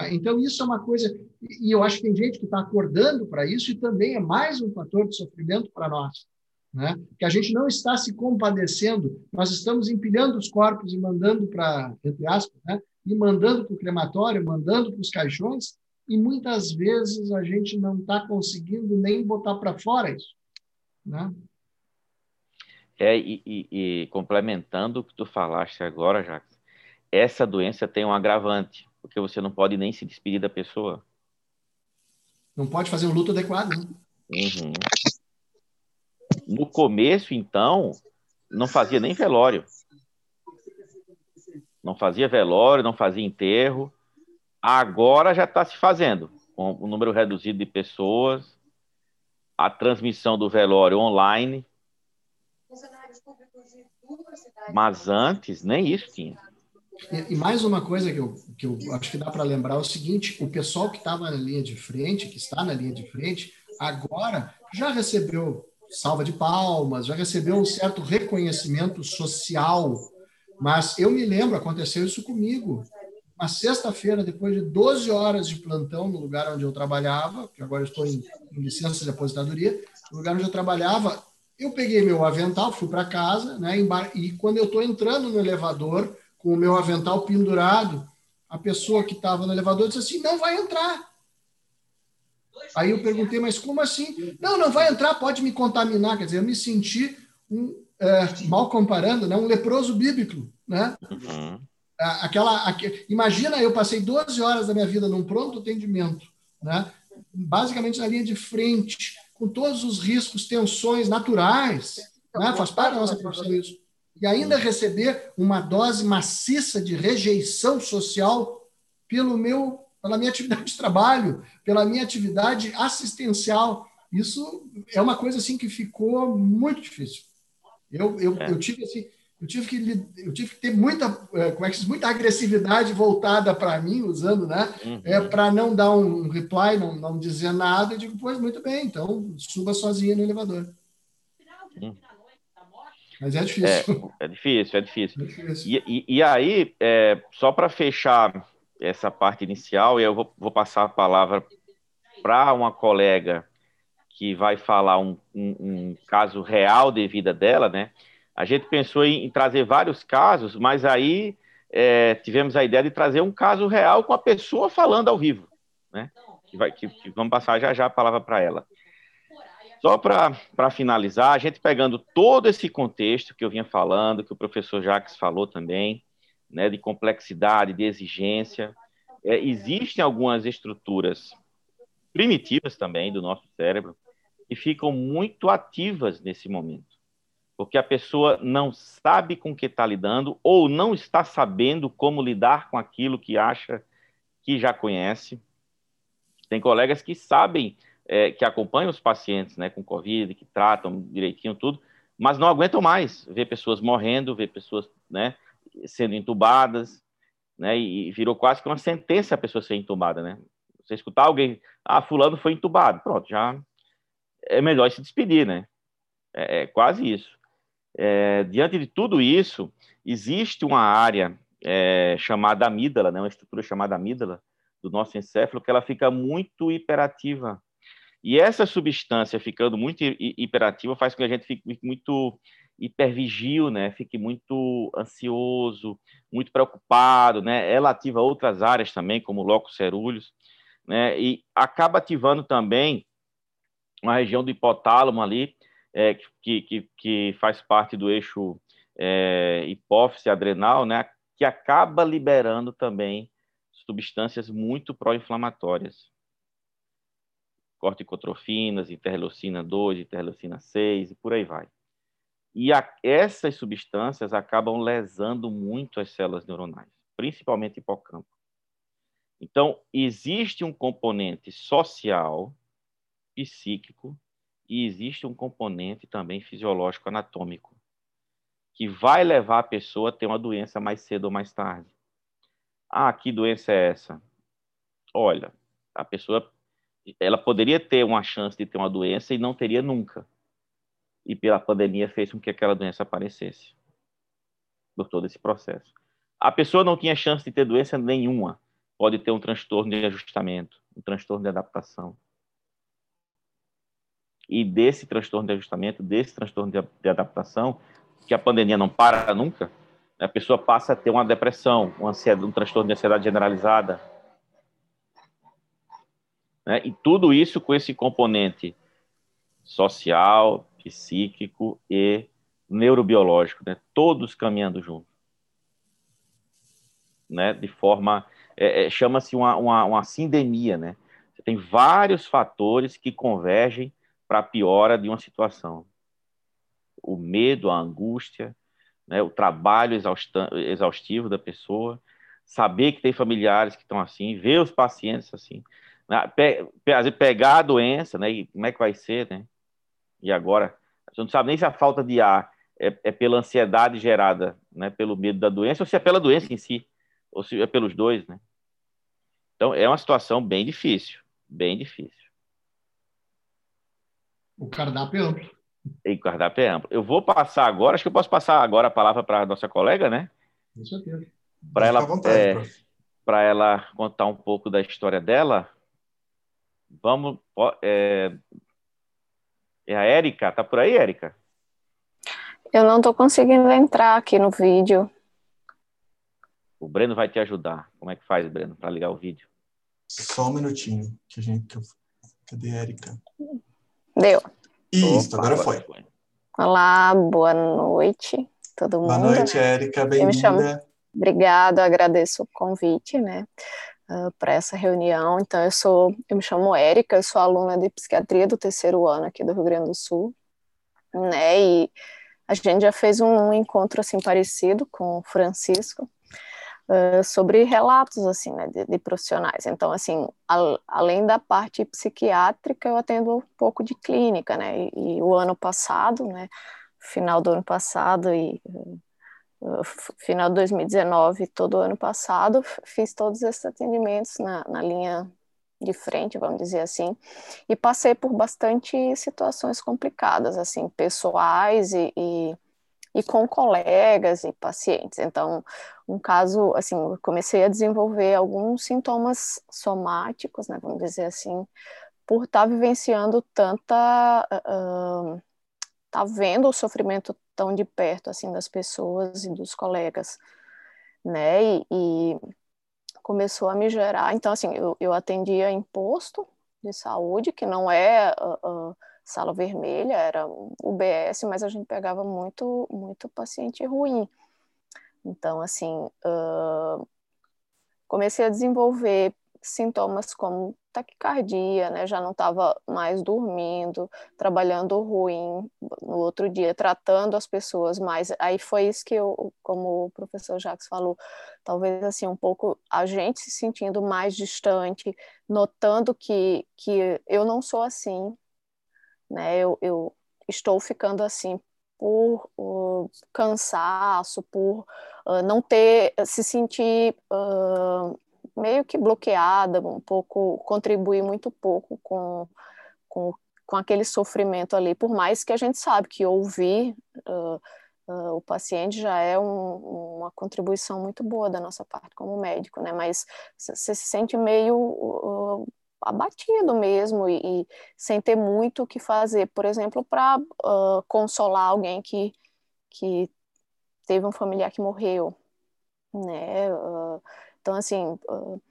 É? Então, isso é uma coisa, e eu acho que tem gente que está acordando para isso, e também é mais um fator de sofrimento para nós. Né? Que a gente não está se compadecendo, nós estamos empilhando os corpos e mandando para, entre aspas, né? e mandando para o crematório, mandando para os caixões, e muitas vezes a gente não está conseguindo nem botar para fora isso. Né? É, e, e, e, complementando o que tu falaste agora, Jacques, essa doença tem um agravante, porque você não pode nem se despedir da pessoa. Não pode fazer um luto adequado. Né? Uhum. No começo, então, não fazia nem velório. Não fazia velório, não fazia enterro. Agora já está se fazendo, com o um número reduzido de pessoas, a transmissão do velório online mas antes, nem isso tinha. E, e, mais uma coisa que eu, que eu acho que dá para lembrar é o seguinte: o pessoal que estava na linha de frente, que está na linha de frente, agora já recebeu salva de palmas, já recebeu um certo reconhecimento social. Mas eu me lembro, aconteceu isso comigo. Uma sexta-feira, depois de 12 horas de plantão no lugar onde eu trabalhava, que agora estou em, em licença de aposentadoria, no lugar onde eu trabalhava, eu peguei meu avental, fui para casa, né? E quando eu estou entrando no elevador com o meu avental pendurado, a pessoa que estava no elevador disse assim: não vai entrar. Aí eu perguntei, mas como assim? Não, não vai entrar, pode me contaminar. Quer dizer, eu me senti um, é, mal comparando, né? um leproso bíblico, né? Uhum. Aquela, aqu... imagina, eu passei 12 horas da minha vida num pronto atendimento, né? basicamente na linha de frente, com todos os riscos, tensões naturais, né? faz parte da nossa profissão isso. E ainda receber uma dose maciça de rejeição social pelo meu, pela minha atividade de trabalho, pela minha atividade assistencial. Isso é uma coisa assim que ficou muito difícil. Eu, eu, é. eu tive assim, eu tive que eu tive que ter muita é, como é que diz, muita agressividade voltada para mim usando né uhum. é para não dar um reply não, não dizer nada e digo pois muito bem então suba sozinha no elevador uhum. mas é difícil é, é difícil é difícil, é difícil. E, e, e, aí é, só para fechar essa parte inicial eu vou, vou passar a palavra para uma colega que vai falar um, um, um caso real de vida dela né a gente pensou em, em trazer vários casos, mas aí é, tivemos a ideia de trazer um caso real com a pessoa falando ao vivo, né? Que, vai, que, que vamos passar já já a palavra para ela. Só para finalizar, a gente pegando todo esse contexto que eu vinha falando, que o professor Jacques falou também, né, de complexidade, de exigência, é, existem algumas estruturas primitivas também do nosso cérebro que ficam muito ativas nesse momento porque a pessoa não sabe com que está lidando ou não está sabendo como lidar com aquilo que acha que já conhece. Tem colegas que sabem, é, que acompanham os pacientes né, com Covid, que tratam direitinho tudo, mas não aguentam mais ver pessoas morrendo, ver pessoas né, sendo entubadas, né, e virou quase que uma sentença a pessoa ser entubada. Né? Você escutar alguém, ah, fulano foi entubado, pronto, já é melhor se despedir, né? É, é quase isso. É, diante de tudo isso, existe uma área é, chamada amígdala, né, uma estrutura chamada amígdala do nosso encéfalo, que ela fica muito hiperativa. E essa substância ficando muito hiperativa faz com que a gente fique muito hipervigio, né? Fique muito ansioso, muito preocupado, né? Ela ativa outras áreas também, como o locus cerúleus, né? E acaba ativando também uma região do hipotálamo ali, é, que, que, que faz parte do eixo é, hipófise adrenal, né? Que acaba liberando também substâncias muito pró-inflamatórias. Corticotrofinas, interleucina 2, interleucina 6 e por aí vai. E a, essas substâncias acabam lesando muito as células neuronais, principalmente hipocampo. Então, existe um componente social, psíquico, e existe um componente também fisiológico anatômico, que vai levar a pessoa a ter uma doença mais cedo ou mais tarde. Ah, que doença é essa? Olha, a pessoa ela poderia ter uma chance de ter uma doença e não teria nunca e pela pandemia fez com que aquela doença aparecesse por todo esse processo. A pessoa não tinha chance de ter doença nenhuma, pode ter um transtorno de ajustamento, um transtorno de adaptação. E desse transtorno de ajustamento, desse transtorno de, de adaptação, que a pandemia não para nunca, a pessoa passa a ter uma depressão, uma ansiedade, um transtorno de ansiedade generalizada. Né? E tudo isso com esse componente social, psíquico e neurobiológico, né? todos caminhando juntos. Né? De forma. É, é, Chama-se uma, uma, uma sindemia, né? Você tem vários fatores que convergem para a piora de uma situação. O medo, a angústia, né? o trabalho exaustivo da pessoa, saber que tem familiares que estão assim, ver os pacientes assim, né? Pe pegar a doença, né? E como é que vai ser, né? E agora, você não sabe nem se a falta de ar é, é, pela ansiedade gerada, né, pelo medo da doença, ou se é pela doença em si, ou se é pelos dois, né? Então, é uma situação bem difícil, bem difícil. O cardápio é amplo. E o cardápio é amplo. Eu vou passar agora, acho que eu posso passar agora a palavra para a nossa colega, né? Com certeza. Para ela, é, para ela contar um pouco da história dela. Vamos, é, é a Érica? Tá por aí, Érica? Eu não estou conseguindo entrar aqui no vídeo. O Breno vai te ajudar. Como é que faz, Breno, para ligar o vídeo? Só um minutinho. Que a gente. Cadê a Érica? Deu. Isso, Opa, agora foi. Olá, boa noite, todo mundo. Boa noite, Érica, bem-vinda. Obrigado, agradeço o convite, né? uh, para essa reunião. Então, eu sou, eu me chamo Érica, eu sou aluna de psiquiatria do terceiro ano aqui do Rio Grande do Sul, né? E a gente já fez um encontro assim parecido com o Francisco. Uh, sobre relatos assim né, de, de profissionais então assim além da parte psiquiátrica eu atendo um pouco de clínica né e, e o ano passado né final do ano passado e final de 2019, todo ano passado, fiz todos esses atendimentos na, na linha de frente, vamos dizer assim, e passei por bastante situações complicadas, assim, pessoais e, e, e, com colegas e pacientes. Então, um caso, assim, eu comecei a desenvolver alguns sintomas somáticos, né, vamos dizer assim, por estar vivenciando tanta, uh, tá vendo o sofrimento tão de perto assim das pessoas e dos colegas, né? E, e começou a me gerar. Então, assim, eu, eu atendia em posto de saúde, que não é uh, uh, sala vermelha, era UBS, mas a gente pegava muito, muito paciente ruim. Então, assim, uh, comecei a desenvolver sintomas como taquicardia, né? Já não estava mais dormindo, trabalhando ruim no outro dia, tratando as pessoas mais. Aí foi isso que eu, como o professor Jacques falou, talvez assim um pouco a gente se sentindo mais distante, notando que que eu não sou assim, né? Eu, eu estou ficando assim por uh, cansaço, por uh, não ter, se sentir uh, meio que bloqueada, um pouco, contribuir muito pouco com, com, com aquele sofrimento ali, por mais que a gente sabe que ouvir uh, o paciente já é um, uma contribuição muito boa da nossa parte como médico, né? Mas você se sente meio abatido mesmo e, e, sem ter muito o que fazer, por exemplo, para uh, consolar alguém que, que teve um familiar que morreu, né? Uh, então, assim, uh,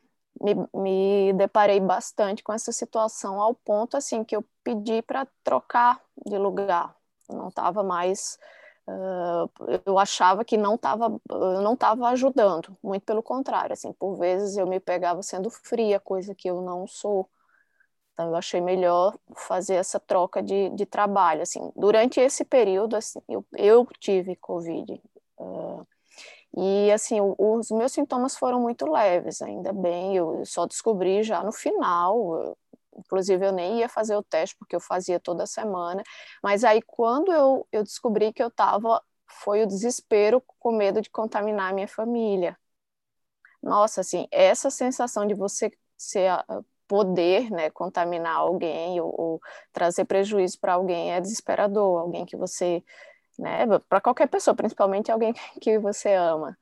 me, me deparei bastante com essa situação ao ponto, assim, que eu pedi para trocar de lugar. Eu não estava mais Uh, eu achava que não estava não estava ajudando muito pelo contrário assim por vezes eu me pegava sendo fria coisa que eu não sou. Então eu achei melhor fazer essa troca de, de trabalho assim. Durante esse período assim eu, eu tive covid uh, e assim o, os meus sintomas foram muito leves ainda bem eu só descobri já no final Inclusive, eu nem ia fazer o teste, porque eu fazia toda semana. Mas aí, quando eu, eu descobri que eu estava, foi o desespero com medo de contaminar a minha família. Nossa, assim, essa sensação de você ser, poder né, contaminar alguém ou, ou trazer prejuízo para alguém é desesperador. Alguém que você, né, para qualquer pessoa, principalmente alguém que você ama.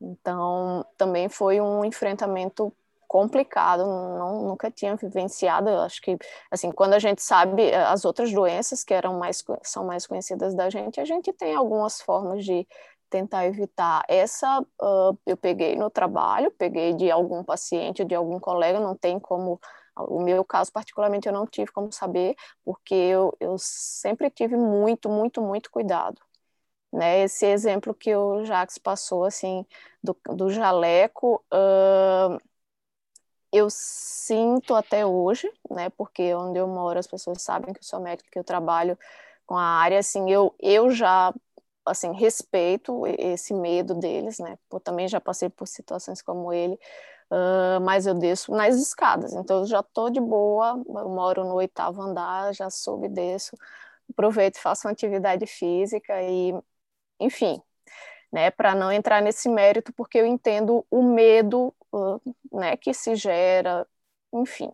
Então, também foi um enfrentamento complicado, não, nunca tinha vivenciado, eu acho que, assim, quando a gente sabe eh, as outras doenças que eram mais, são mais conhecidas da gente, a gente tem algumas formas de tentar evitar. Essa uh, eu peguei no trabalho, peguei de algum paciente, de algum colega, não tem como, o meu caso particularmente eu não tive como saber, porque eu, eu sempre tive muito, muito, muito cuidado. Né, esse exemplo que o Jacques passou, assim, do, do jaleco, uh, eu sinto até hoje, né, porque onde eu moro as pessoas sabem que eu sou médica, que eu trabalho com a área, assim, eu, eu já, assim, respeito esse medo deles, né, eu também já passei por situações como ele, uh, mas eu desço nas escadas, então eu já estou de boa, eu moro no oitavo andar, já subo e desço, aproveito faço uma atividade física e, enfim, né, para não entrar nesse mérito, porque eu entendo o medo né, que se gera, enfim.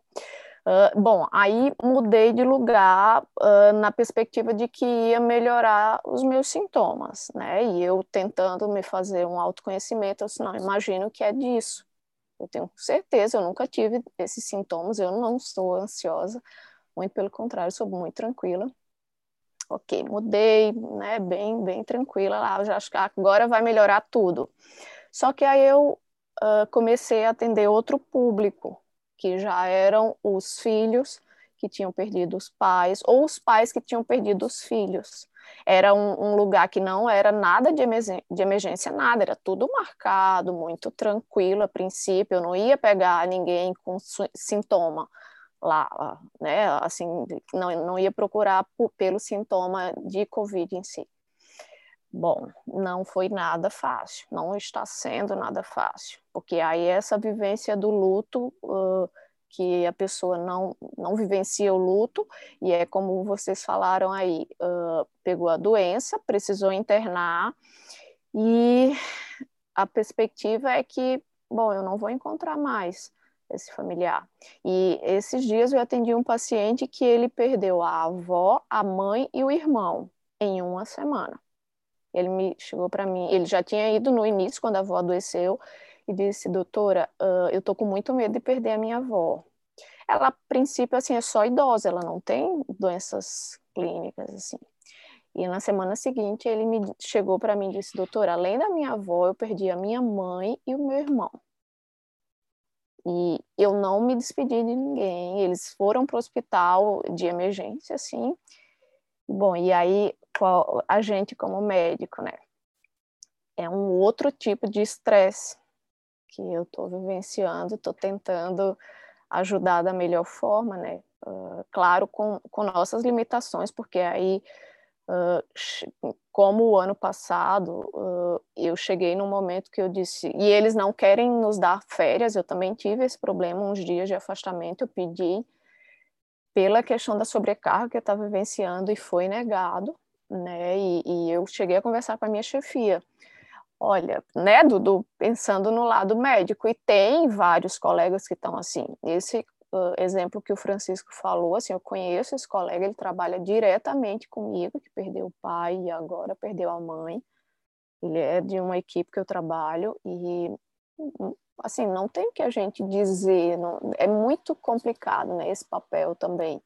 Uh, bom, aí mudei de lugar uh, na perspectiva de que ia melhorar os meus sintomas, né? E eu tentando me fazer um autoconhecimento, eu disse, não, imagino que é disso. Eu tenho certeza, eu nunca tive esses sintomas, eu não sou ansiosa, muito pelo contrário, sou muito tranquila ok, mudei, né, bem, bem tranquila lá, já acho que agora vai melhorar tudo. Só que aí eu uh, comecei a atender outro público, que já eram os filhos que tinham perdido os pais, ou os pais que tinham perdido os filhos. Era um, um lugar que não era nada de, emergência, de emergência, nada, era tudo marcado, muito tranquilo a princípio, eu não ia pegar ninguém com sintoma lá, né? Assim, não, não ia procurar pelo sintoma de Covid em si. Bom, não foi nada fácil, não está sendo nada fácil, porque aí essa vivência do luto, uh, que a pessoa não, não vivencia o luto, e é como vocês falaram aí, uh, pegou a doença, precisou internar, e a perspectiva é que, bom, eu não vou encontrar mais esse familiar. E esses dias eu atendi um paciente que ele perdeu a avó, a mãe e o irmão em uma semana. Ele me chegou para mim, ele já tinha ido no início quando a avó adoeceu e disse, doutora, uh, eu tô com muito medo de perder a minha avó. Ela, a princípio, assim, é só idosa, ela não tem doenças clínicas, assim. E na semana seguinte ele me chegou para mim e disse, doutora, além da minha avó, eu perdi a minha mãe e o meu irmão. E eu não me despedi de ninguém. Eles foram para o hospital de emergência, assim. Bom, e aí a gente como médico, né? É um outro tipo de estresse que eu estou vivenciando, estou tentando ajudar da melhor forma, né? Uh, claro, com, com nossas limitações, porque aí Uh, como o ano passado, uh, eu cheguei num momento que eu disse, e eles não querem nos dar férias, eu também tive esse problema, uns dias de afastamento, eu pedi pela questão da sobrecarga que eu estava vivenciando e foi negado, né, e, e, eu cheguei a conversar com a minha chefia, olha, né, Dudu, pensando no lado médico, e tem vários colegas que estão assim, esse uh, exemplo que o Francisco falou, assim, eu conheço esse colega, ele trabalha diretamente comigo, que perdeu o pai e agora perdeu a mãe. Ele é de uma equipe que eu trabalho e assim, não tem o que a gente dizer, não, é muito complicado, né, esse papel também,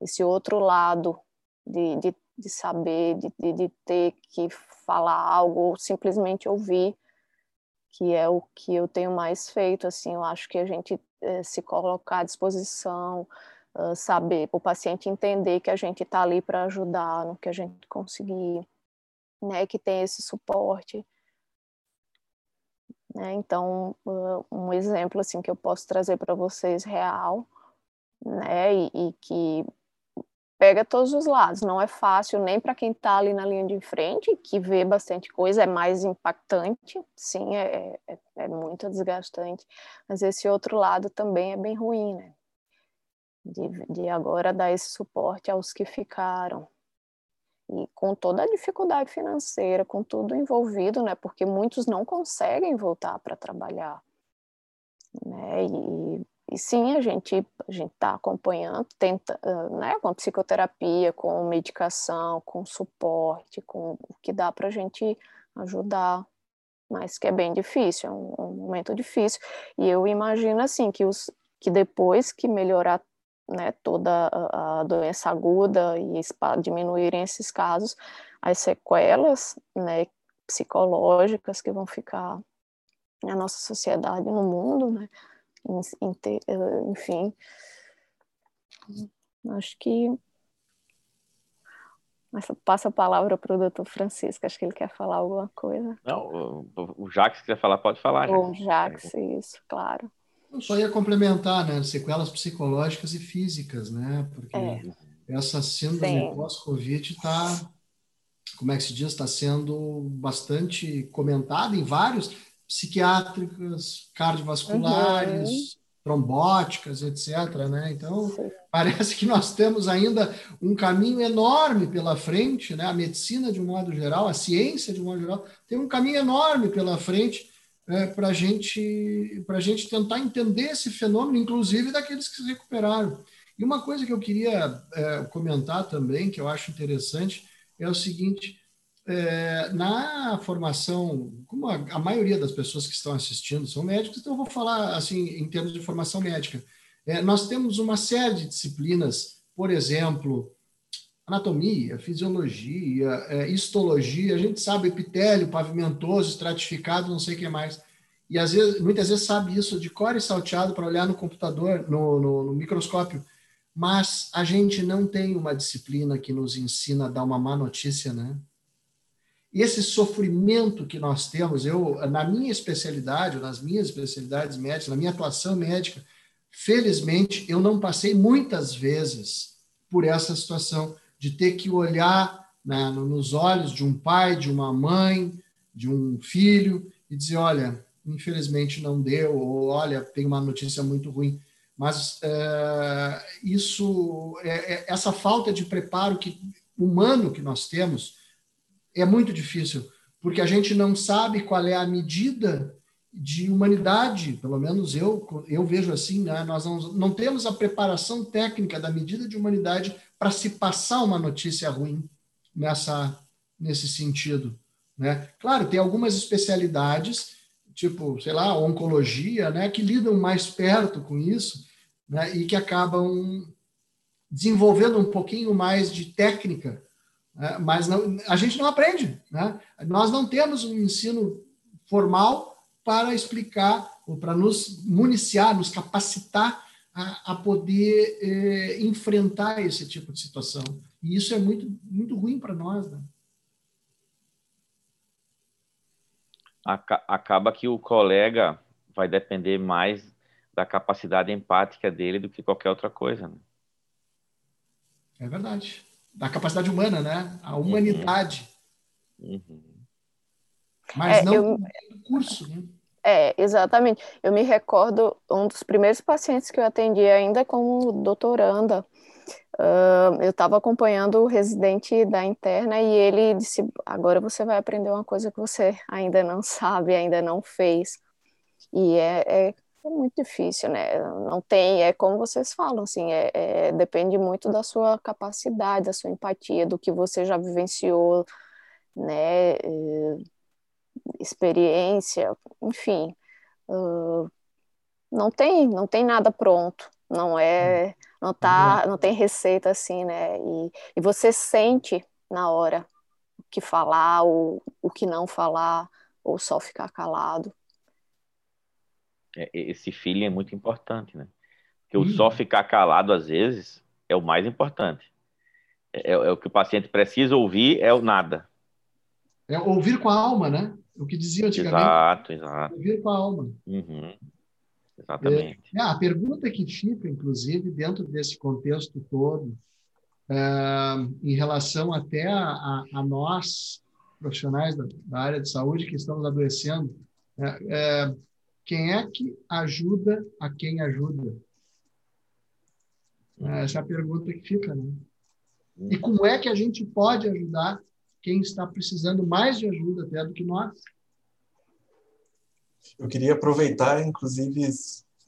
esse outro lado de, de, de saber, de, de, ter que falar algo, ou simplesmente ouvir, que é o que eu tenho mais feito, assim, eu acho que a gente eh, se colocar à disposição, uh, saber, o paciente entender que a gente está ali para ajudar no que a gente conseguir, né, que tem esse suporte, né? Então, um exemplo assim que eu posso trazer para vocês real, né? E, e, que pega todos os lados. Não é fácil nem para quem está ali na linha de frente, que vê bastante coisa, é mais impactante, sim, é, é, é muito desgastante. Mas esse outro lado também é bem ruim, né? De, de agora dar esse suporte aos que ficaram, e com toda a dificuldade financeira, com tudo envolvido, né? Porque muitos não conseguem voltar para trabalhar, né? E, e sim, a gente a gente está acompanhando, tenta, né? Com psicoterapia, com medicação, com suporte, com o que dá para a gente ajudar, mas que é bem difícil, é um, um momento difícil. E eu imagino assim que os que depois que melhorar né, toda a doença aguda e diminuírem esses casos, as sequelas né, psicológicas que vão ficar na nossa sociedade, no mundo, né, enfim, acho que mas passa a palavra para o doutor Francisco, acho que ele quer falar alguma coisa. Não, o, o Jacques quer falar, pode falar. O Jacques, isso, claro. Eu só ia complementar, né? Sequelas psicológicas e físicas, né? Porque é. essa síndrome pós-Covid está, como é que se diz, está sendo bastante comentada em vários psiquiátricas, cardiovasculares, uhum. trombóticas, etc. Né? Então, Sim. parece que nós temos ainda um caminho enorme pela frente, né? A medicina, de um modo geral, a ciência, de um modo geral, tem um caminho enorme pela frente é, para gente, a gente tentar entender esse fenômeno, inclusive daqueles que se recuperaram. E uma coisa que eu queria é, comentar também, que eu acho interessante, é o seguinte: é, na formação, como a, a, maioria das pessoas que estão assistindo são médicos, então eu vou falar assim em termos de formação médica. É, nós temos uma série de disciplinas, por exemplo, anatomia, fisiologia, é, histologia, a gente sabe epitélio, pavimentoso, estratificado, não sei o que mais. E às vezes, muitas vezes sabe isso de cor e salteado para olhar no computador, no, no, no, microscópio. Mas a gente não tem uma disciplina que nos ensina a dar uma má notícia, né? E esse sofrimento que nós temos, eu, na minha especialidade, nas minhas especialidades médicas, na minha atuação médica, felizmente, eu não passei muitas vezes por essa situação de ter que olhar né, nos olhos de um pai, de uma mãe, de um filho e dizer: olha, infelizmente não deu, ou olha, tem uma notícia muito ruim. Mas é, isso, é, é, essa falta de preparo que, humano que nós temos é muito difícil, porque a gente não sabe qual é a medida de humanidade, pelo menos eu, eu vejo assim, né? nós não, não temos a preparação técnica da medida de humanidade para se passar uma notícia ruim nessa, nesse sentido. Né? Claro, tem algumas especialidades, tipo, sei lá, oncologia, né, que lidam mais perto com isso né, e que acabam desenvolvendo um pouquinho mais de técnica, né, mas não, a gente não aprende. Né? Nós não temos um ensino formal para explicar ou para nos municiar, nos capacitar a, a poder é, enfrentar esse tipo de situação. E isso é muito, muito ruim para nós. Né? Acaba que o colega vai depender mais da capacidade empática dele do que qualquer outra coisa. Né? É verdade. Da capacidade humana, né? A humanidade. Uhum. Uhum. Mas é, não eu... curso, né? É, exatamente. Eu me recordo, um dos primeiros pacientes que eu atendi ainda como doutoranda, uh, eu estava acompanhando o residente da interna e ele disse, agora você vai aprender uma coisa que você ainda não sabe, ainda não fez. E é, é, é muito difícil, né? Não tem, é como vocês falam, assim, é, é, depende muito da sua capacidade, da sua empatia, do que você já vivenciou, né? Experiência, enfim, uh, não tem não tem nada pronto, não é não tá não tem receita assim, né? E, e você sente na hora o que falar ou o que não falar ou só ficar calado. É, esse feeling é muito importante, né? Porque o só ficar calado às vezes é o mais importante. É, é, o que o paciente precisa ouvir, é o nada. É ouvir com a alma, né? O que dizia antigamente. Exato, exato. Ouvir com a alma. Uhum. Exatamente. É, a pergunta que fica, inclusive, dentro desse contexto todo, é, em relação até a, a, a nós, profissionais da, da, área de saúde, que estamos adoecendo, é, é, quem é que ajuda a quem ajuda? Essa é a pergunta que fica, né? E como é que a gente pode ajudar quem está precisando mais de ajuda até do que nós? Eu queria aproveitar, inclusive,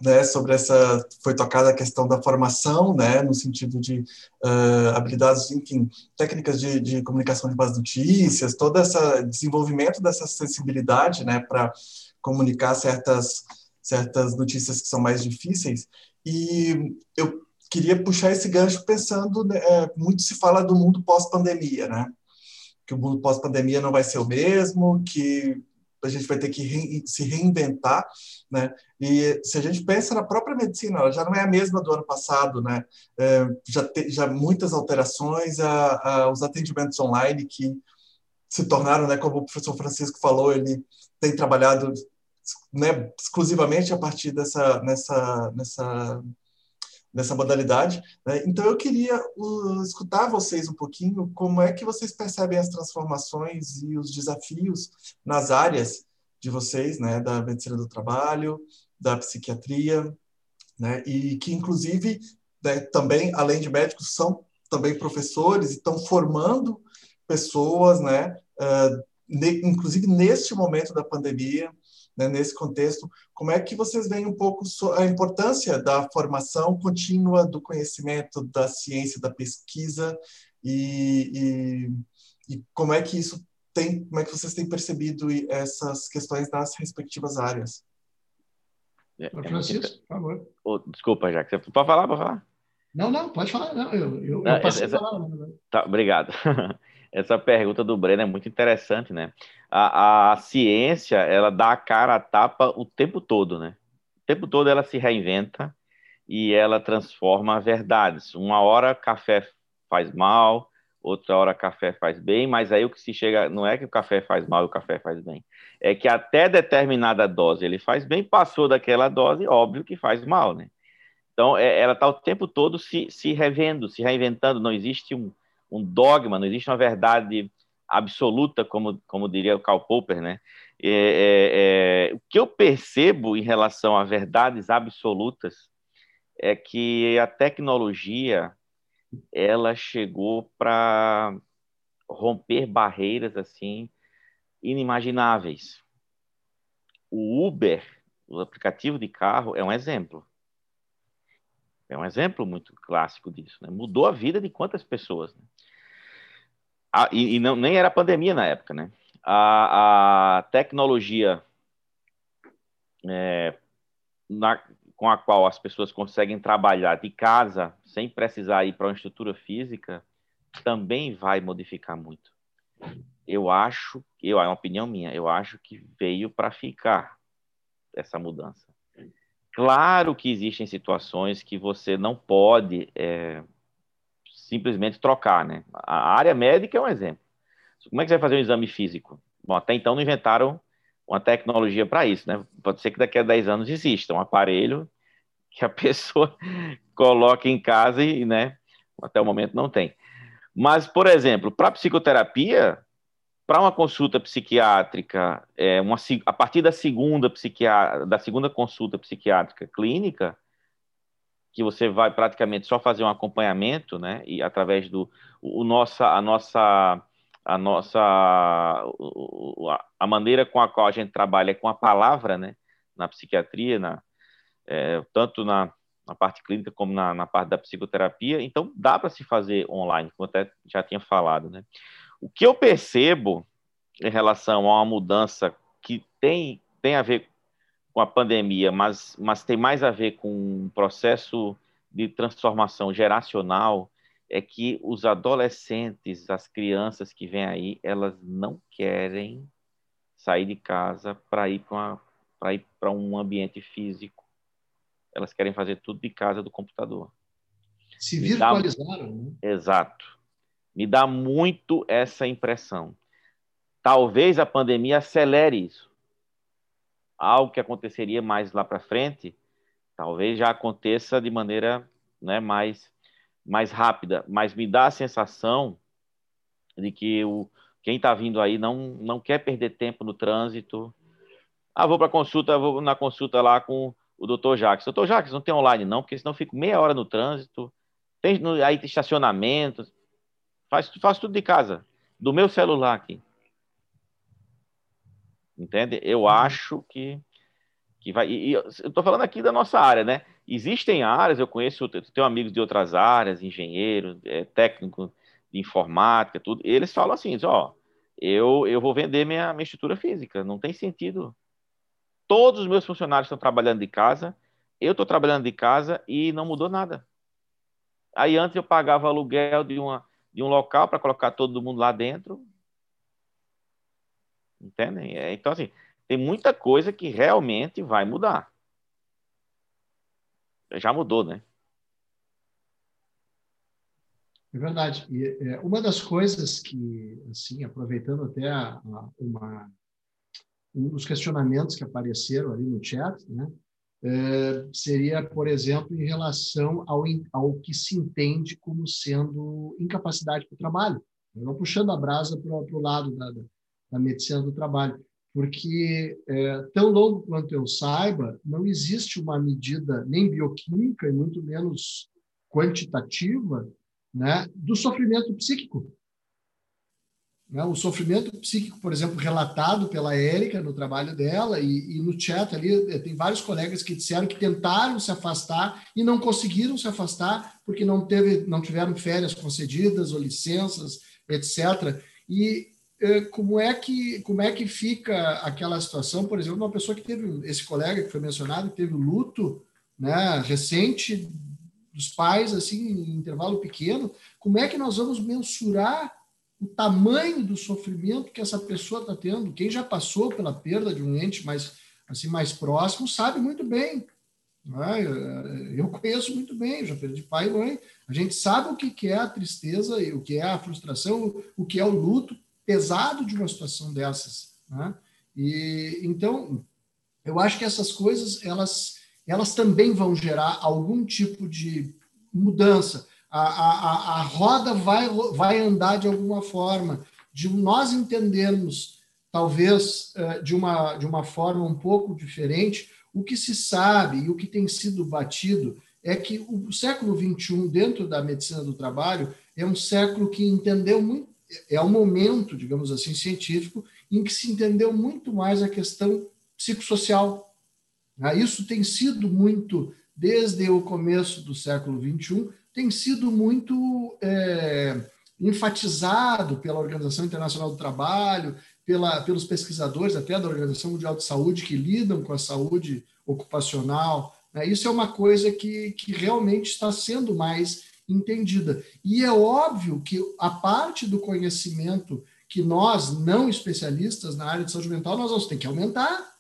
né, sobre essa foi tocada a questão da formação, né, no sentido de uh, habilidades, enfim, técnicas de, de, comunicação de base notícias, todo esse desenvolvimento dessa sensibilidade, né, para comunicar certas certas notícias que são mais difíceis. E eu queria puxar esse gancho pensando, né, é, muito se fala do mundo pós-pandemia, né? Que o mundo pós-pandemia não vai ser o mesmo, que a gente vai ter que re se reinventar, né? E se a gente pensa na própria medicina, ela já não é a mesma do ano passado, né? É, já tem já muitas alterações, a, a, os atendimentos online que se tornaram, né? Como o professor Francisco falou, ele tem trabalhado né, exclusivamente a partir dessa nessa nessa nessa modalidade. Né? Então, eu queria uh, escutar vocês um pouquinho como é que vocês percebem as transformações e os desafios nas áreas de vocês, né? da medicina do trabalho, da psiquiatria, né? e que, inclusive, né, também, além de médicos, são também professores e estão formando pessoas, né? Uh, ne inclusive neste momento da pandemia, né, nesse contexto, como é que vocês veem um pouco a importância da formação contínua do conhecimento, da ciência, da pesquisa e, e, e como é que isso tem, como é que vocês têm percebido essas questões nas respectivas áreas? É, é Francisco, por favor. Oh, desculpa, Jack, você pode falar, pode falar? Não, não, pode falar. Não, eu, eu, não, eu passei essa... a falar. Tá, obrigado. essa pergunta do Breno é muito interessante, né? A, a, ciência, ela dá a cara a tapa o tempo todo, né? O tempo todo ela se reinventa e ela transforma verdades. Uma hora café faz mal, outra hora café faz bem, mas aí o que se chega não é que o café faz mal e o café faz bem, é que até determinada dose ele faz bem, passou daquela dose, óbvio que faz mal, né? Então, é, ela está o tempo todo se, se revendo, se reinventando, não existe um, um dogma, não existe uma verdade absoluta, como, como diria o Karl Popper, né? É, é, é, o que eu percebo em relação a verdades absolutas é que a tecnologia ela chegou para romper barreiras assim inimagináveis. O Uber, o aplicativo de carro, é um exemplo. É um exemplo muito clássico disso. Né? Mudou a vida de quantas pessoas? Né? Ah, e, e não, nem era pandemia na época, né? A, a tecnologia é, na, com a qual as pessoas conseguem trabalhar de casa sem precisar ir para uma estrutura física também vai modificar muito. Eu acho, eu é uma opinião minha, eu acho que veio para ficar essa mudança. Claro que existem situações que você não pode é, simplesmente trocar, né? A área médica é um exemplo. Como é que você vai fazer um exame físico? Bom, até então não inventaram uma tecnologia para isso, né? Pode ser que daqui a 10 anos exista um aparelho que a pessoa coloque em casa e, né, até o momento não tem. Mas, por exemplo, para psicoterapia, para uma consulta psiquiátrica, é, uma, a partir da segunda, psiquiá da segunda consulta psiquiátrica clínica, que você vai praticamente só fazer um acompanhamento, né? E através do o nossa a nossa a nossa a maneira com a qual a gente trabalha é com a palavra, né? Na psiquiatria, na é, tanto na, na parte clínica como na, na parte da psicoterapia, então dá para se fazer online, como até já tinha falado, né? O que eu percebo em relação a uma mudança que tem tem a ver com a pandemia, mas, mas tem mais a ver com um processo de transformação geracional, é que os adolescentes, as crianças que vêm aí, elas não querem sair de casa para ir para ir para um ambiente físico. Elas querem fazer tudo de casa do computador. Se virtualizaram, dá... né? Exato. Me dá muito essa impressão. Talvez a pandemia acelere isso. Algo que aconteceria mais lá para frente, talvez já aconteça de maneira né, mais, mais rápida, mas me dá a sensação de que o, quem está vindo aí não, não quer perder tempo no trânsito. Ah, vou para consulta, vou na consulta lá com o doutor Jacques. Doutor Jacques, não tem online não, porque senão fico meia hora no trânsito. Tem, aí tem estacionamento. Faz, faz tudo de casa, do meu celular aqui. Entende? Eu uhum. acho que, que vai. E, eu estou falando aqui da nossa área, né? Existem áreas, eu conheço, tenho amigos de outras áreas, engenheiro, é, técnico de informática, tudo. Eles falam assim: ó, eu, eu vou vender minha, minha estrutura física, não tem sentido. Todos os meus funcionários estão trabalhando de casa, eu estou trabalhando de casa e não mudou nada. Aí antes eu pagava aluguel de, uma, de um local para colocar todo mundo lá dentro, Entendem? É, então, assim, tem muita coisa que realmente vai mudar. Já mudou, né? É verdade. E é, uma das coisas que, assim, aproveitando até a, a, uma, um dos questionamentos que apareceram ali no chat, né, é, seria, por exemplo, em relação ao, ao que se entende como sendo incapacidade para o trabalho. Não puxando a brasa para o lado da, medicina do trabalho, porque é, tão longo quanto eu saiba, não existe uma medida nem bioquímica e muito menos quantitativa, né, do sofrimento psíquico. Né, o sofrimento psíquico, por exemplo, relatado pela Érica no trabalho dela e, e no chat ali, é, tem vários colegas que disseram que tentaram se afastar e não conseguiram se afastar porque não teve, não tiveram férias concedidas ou licenças, etc. E como é que como é que fica aquela situação, por exemplo, uma pessoa que teve esse colega que foi mencionado, que teve o luto, né, recente dos pais assim, em intervalo pequeno, como é que nós vamos mensurar o tamanho do sofrimento que essa pessoa está tendo? Quem já passou pela perda de um ente mais assim mais próximo sabe muito bem. Né? Eu conheço muito bem, já perdi pai e mãe. A gente sabe o que é a tristeza, o que é a frustração, o que é o luto pesado de uma situação dessas. Né? E então eu acho que essas coisas elas elas também vão gerar algum tipo de mudança. A, a, a roda vai, vai andar de alguma forma, de nós entendermos, talvez eh, de uma, de uma forma um pouco diferente, o que se sabe e o que tem sido batido é que o século XXI, dentro da medicina do trabalho, é um século que entendeu muito é o momento, digamos assim, científico em que se entendeu muito mais a questão psicossocial. Ah, isso tem sido muito, desde o começo do século XXI, tem sido muito é, enfatizado pela Organização Internacional do Trabalho, pela, pelos pesquisadores até da Organização Mundial de Saúde que lidam com a saúde ocupacional. Né? Isso é uma coisa que, que realmente está sendo mais entendida. E é óbvio que a parte do conhecimento que nós, não especialistas na área de saúde mental, nós vamos ter que aumentar,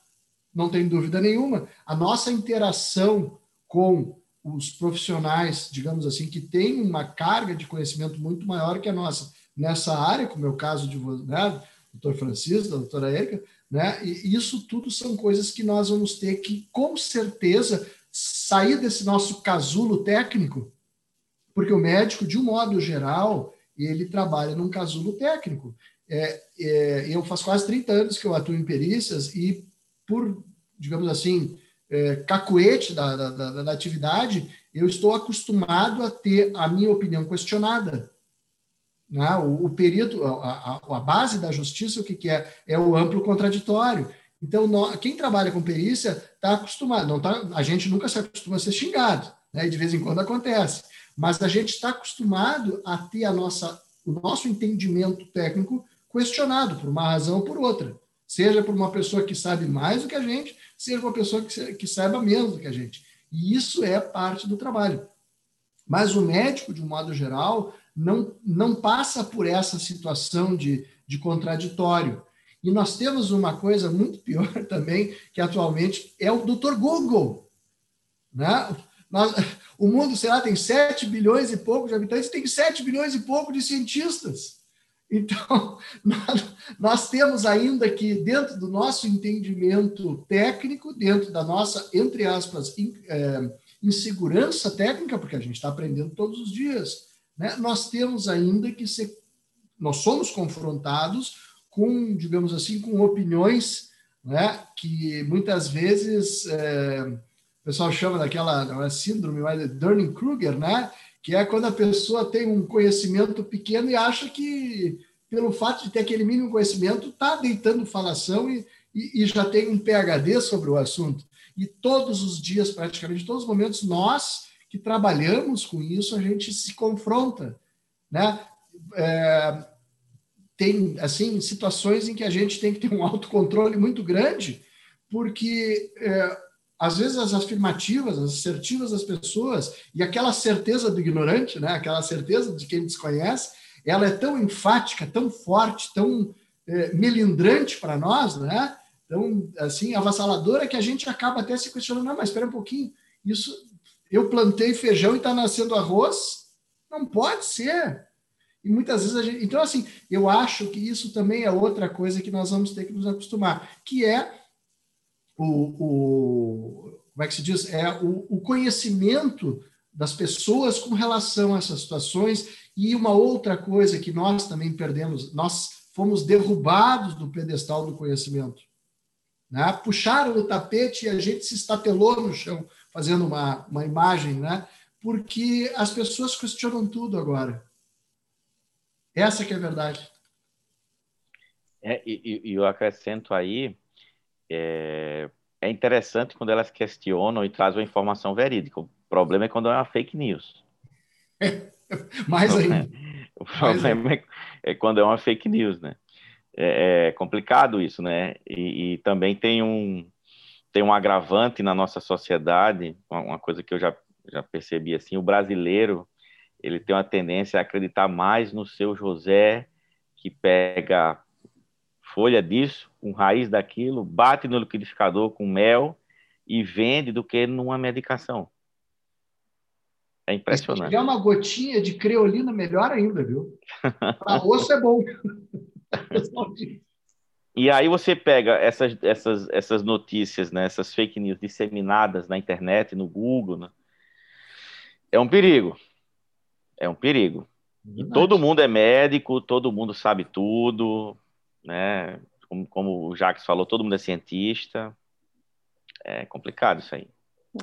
não tem dúvida nenhuma. A nossa interação com os profissionais, digamos assim, que têm uma carga de conhecimento muito maior que a nossa nessa área, como é o caso de né, doutor Francisco, da doutora Érica, né, e isso tudo são coisas que nós vamos ter que, com certeza, sair desse nosso casulo técnico porque o médico, de um modo geral, ele trabalha num casulo técnico. É, é, eu faço quase 30 anos que eu atuo em perícias e, por, digamos assim, é, cacuete da, da, da, da, atividade, eu estou acostumado a ter a minha opinião questionada. Né? O, o perito, a, a, a, base da justiça, o que, que é? É o amplo contraditório. Então, nós, quem trabalha com perícia está acostumado. Não tá, a gente nunca se acostuma a ser xingado, né? de vez em quando acontece. Mas a gente está acostumado a ter a nossa, o nosso entendimento técnico questionado por uma razão ou por outra. seja por uma pessoa que sabe mais do que a gente, seja uma pessoa que, que saiba menos do que a gente. E isso é parte do trabalho. Mas o médico, de um modo geral, não, não passa por essa situação de, de contraditório. E nós temos uma coisa muito pior também, que atualmente é o Dr. Google. Né? Nós, o mundo, sei lá, tem 7 bilhões e pouco de habitantes, tem 7 bilhões e pouco de cientistas. Então, nós, nós, temos ainda que, dentro do nosso entendimento técnico, dentro da nossa, entre aspas, in, é, insegurança técnica, porque a gente está aprendendo todos os dias, né? nós temos ainda que ser. Nós somos confrontados com, digamos assim, com opiniões né, que muitas vezes. É, o pessoal chama daquela não é síndrome, mas Dunning-Kruger, né? Que é quando a pessoa tem um conhecimento pequeno e acha que, pelo fato de ter aquele mínimo conhecimento, está deitando falação e, e, e já tem um PhD sobre o assunto. E todos os dias, praticamente, todos os momentos, nós que trabalhamos com isso, a gente se confronta, né? É, tem, assim, situações em que a gente tem que ter um autocontrole muito grande, porque é, às vezes as afirmativas, as assertivas das pessoas e aquela certeza do ignorante, né, aquela certeza de quem desconhece, ela é tão enfática, tão forte, tão é, melindrante para nós, né? Tão assim avassaladora que a gente acaba até se questionando, não, mas espera um pouquinho, isso eu plantei feijão e está nascendo arroz? Não pode ser. E muitas vezes a gente. Então, assim, eu acho que isso também é outra coisa que nós vamos ter que nos acostumar, que é o, o como é que se diz? É o, o conhecimento das pessoas com relação a essas situações e uma outra coisa que nós também perdemos, nós fomos derrubados do pedestal do conhecimento. Né? Puxaram o tapete e a gente se estatelou no chão, fazendo uma, uma imagem, né? porque as pessoas questionam tudo agora. Essa que é a verdade. É, e, e eu acrescento aí é, é interessante quando elas questionam e trazem uma informação verídica. O problema é quando é uma fake news. Mais ainda. O problema é, é, quando é uma fake news, né? É, é complicado isso, né? E, e, também tem um tem um agravante na nossa sociedade, uma coisa que eu já já percebi assim, o brasileiro ele tem uma tendência a acreditar mais no seu José que pega folha disso, com raiz daquilo, bate no liquidificador com mel e vende do que numa medicação. É impressionante. Se tiver uma gotinha de creolina, melhor ainda, viu? Para osso é bom. e aí você pega essas, essas, essas notícias, né, essas fake news disseminadas na internet, no Google, né? é um perigo. É um perigo. E todo mundo é médico, todo mundo sabe tudo, né? Como, como o Jacques falou, todo mundo é cientista. É complicado isso aí.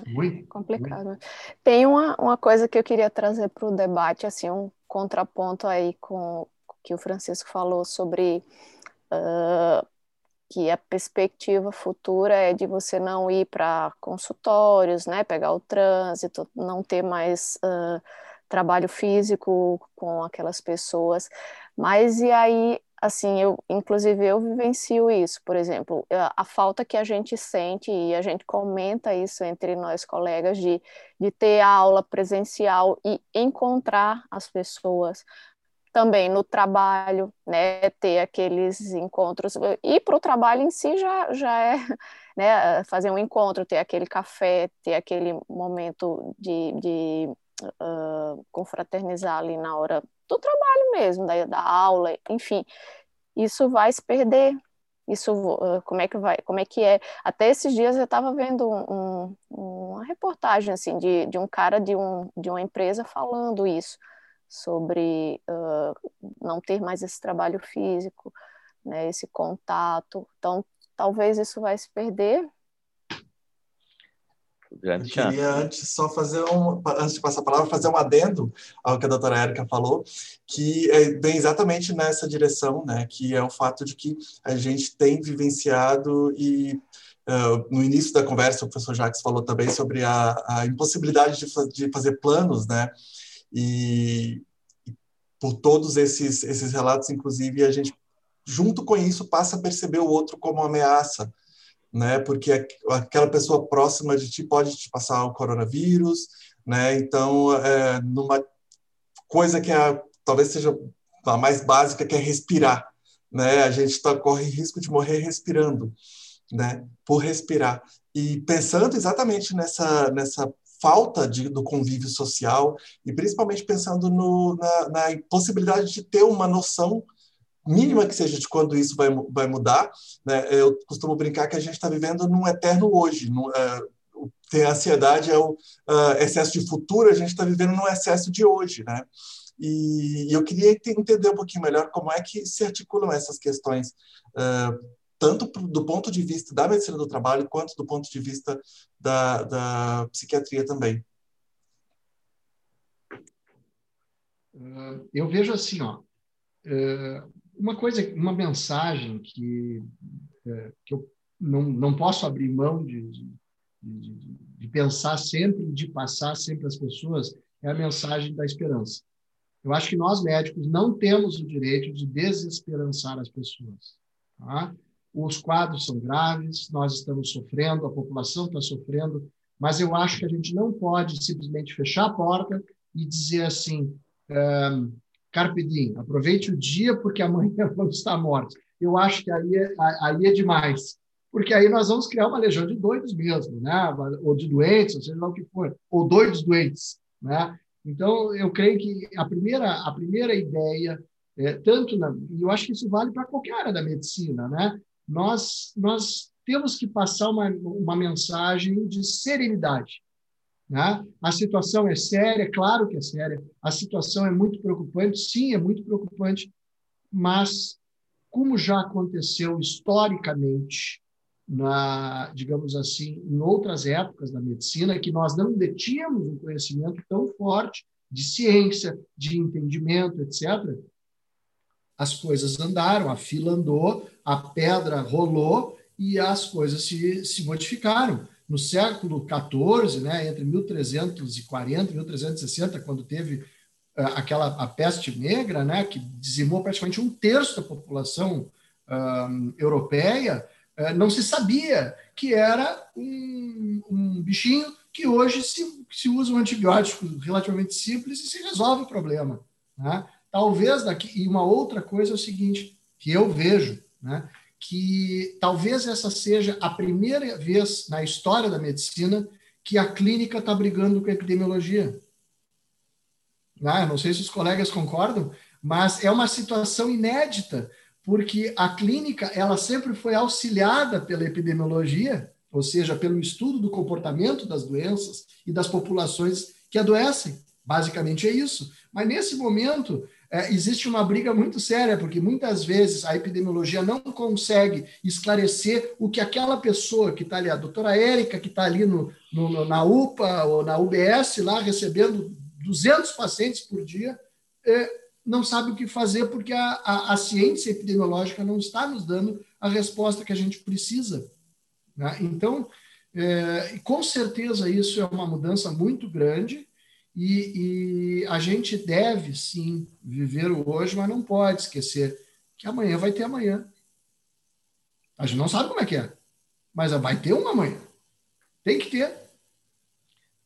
Muito complicado. Tem uma, uma coisa que eu queria trazer para o debate, assim, um contraponto aí com o que o Francisco falou sobre uh, que a perspectiva futura é de você não ir para consultórios, né, pegar o trânsito, não ter mais uh, trabalho físico com aquelas pessoas. Mas e aí assim, eu, inclusive eu vivencio isso, por exemplo, a, a, falta que a gente sente, e a gente comenta isso entre nós colegas, de, de ter aula presencial e encontrar as pessoas também no trabalho, né, ter aqueles encontros, e para o trabalho em si já, já é, né, fazer um encontro, ter aquele café, ter aquele momento de, de uh, confraternizar ali na hora do trabalho mesmo, da, da aula, enfim, isso vai se perder. Isso, como é que vai, como é que é? Até esses dias eu estava vendo um, um, uma reportagem assim de, de um cara de, um, de uma empresa falando isso sobre uh, não ter mais esse trabalho físico, né, esse contato. Então, talvez isso vai se perder Grande eu queria chance. antes só fazer um, antes de passar a palavra, fazer um adendo ao que a doutora Érica falou, que é bem exatamente nessa direção, né, que é o fato de que a gente tem vivenciado e uh, no início da conversa o professor Jacques falou também sobre a, a impossibilidade de, de, fazer planos, né, e, e por todos esses, esses relatos, inclusive, a gente junto com isso, passa a perceber o outro como ameaça, né? Porque aquela pessoa próxima de ti pode te passar o coronavírus, né? Então, é, numa coisa que é, talvez seja a mais básica, que é respirar, né? A gente tá, corre risco de morrer respirando, né? Por respirar. E pensando exatamente nessa, nessa falta de, do convívio social e principalmente pensando no, na, na possibilidade de ter uma noção mínima que seja de quando isso vai, vai mudar. Né? Eu costumo brincar que a gente está vivendo num eterno hoje. Num, uh, ter ansiedade é o uh, excesso de futuro, a gente está vivendo num excesso de hoje. Né? E, e eu queria entender um pouquinho melhor como é que se articulam essas questões, uh, tanto do ponto de vista da medicina do trabalho, quanto do ponto de vista da, da psiquiatria também. Eu vejo assim, ó, uma coisa, uma mensagem que, é, que eu não, não posso abrir mão de, de, de, de pensar sempre, de passar sempre às pessoas, é a mensagem da esperança. Eu acho que nós médicos não temos o direito de desesperançar as pessoas. Tá? Os quadros são graves, nós estamos sofrendo, a população está sofrendo, mas eu acho que a gente não pode simplesmente fechar a porta e dizer assim: Carpe diem, aproveite o dia porque amanhã vamos estar mortos. Eu acho que aí é, aí é demais, porque aí nós vamos criar uma legião de doidos mesmo, né? ou de doentes, ou seja lá o que for, ou doidos doentes. Né? Então, eu creio que a primeira, a primeira ideia, é, tanto e eu acho que isso vale para qualquer área da medicina, né? nós, nós temos que passar uma, uma mensagem de serenidade. Né? A situação é séria, claro que é séria, a situação é muito preocupante, sim, é muito preocupante, mas como já aconteceu historicamente, na, digamos assim, em outras épocas da medicina, que nós não detínhamos um conhecimento tão forte de ciência, de entendimento, etc., as coisas andaram, a fila andou, a pedra rolou e as coisas se, se modificaram no século XIV, né, entre 1340 e 1360, quando teve uh, aquela a peste negra, né, que dizimou praticamente um terço da população europeia, uh, não se sabia que era um, um bichinho que hoje se, se, usa um antibiótico relativamente simples e se resolve o problema. Né? Talvez daqui. E uma outra coisa é o seguinte, que eu vejo, né? Que talvez essa seja a primeira vez na história da medicina que a clínica está brigando com a epidemiologia. Ah, não sei se os colegas concordam, mas é uma situação inédita, porque a clínica ela sempre foi auxiliada pela epidemiologia, ou seja, pelo estudo do comportamento das doenças e das populações que adoecem. Basicamente é isso. Mas nesse momento, é, existe uma briga muito séria, porque muitas vezes a epidemiologia não consegue esclarecer o que aquela pessoa que está ali, a doutora Érica, que está ali no, no, na UPA ou na UBS, lá recebendo 200 pacientes por dia, é, não sabe o que fazer, porque a, a, a, ciência epidemiológica não está nos dando a resposta que a gente precisa. Né? Então, é, com certeza, isso é uma mudança muito grande e, e, a gente deve, sim, viver o hoje, mas não pode esquecer que amanhã vai ter amanhã. A gente não sabe como é que é, mas vai ter uma amanhã. Tem que ter.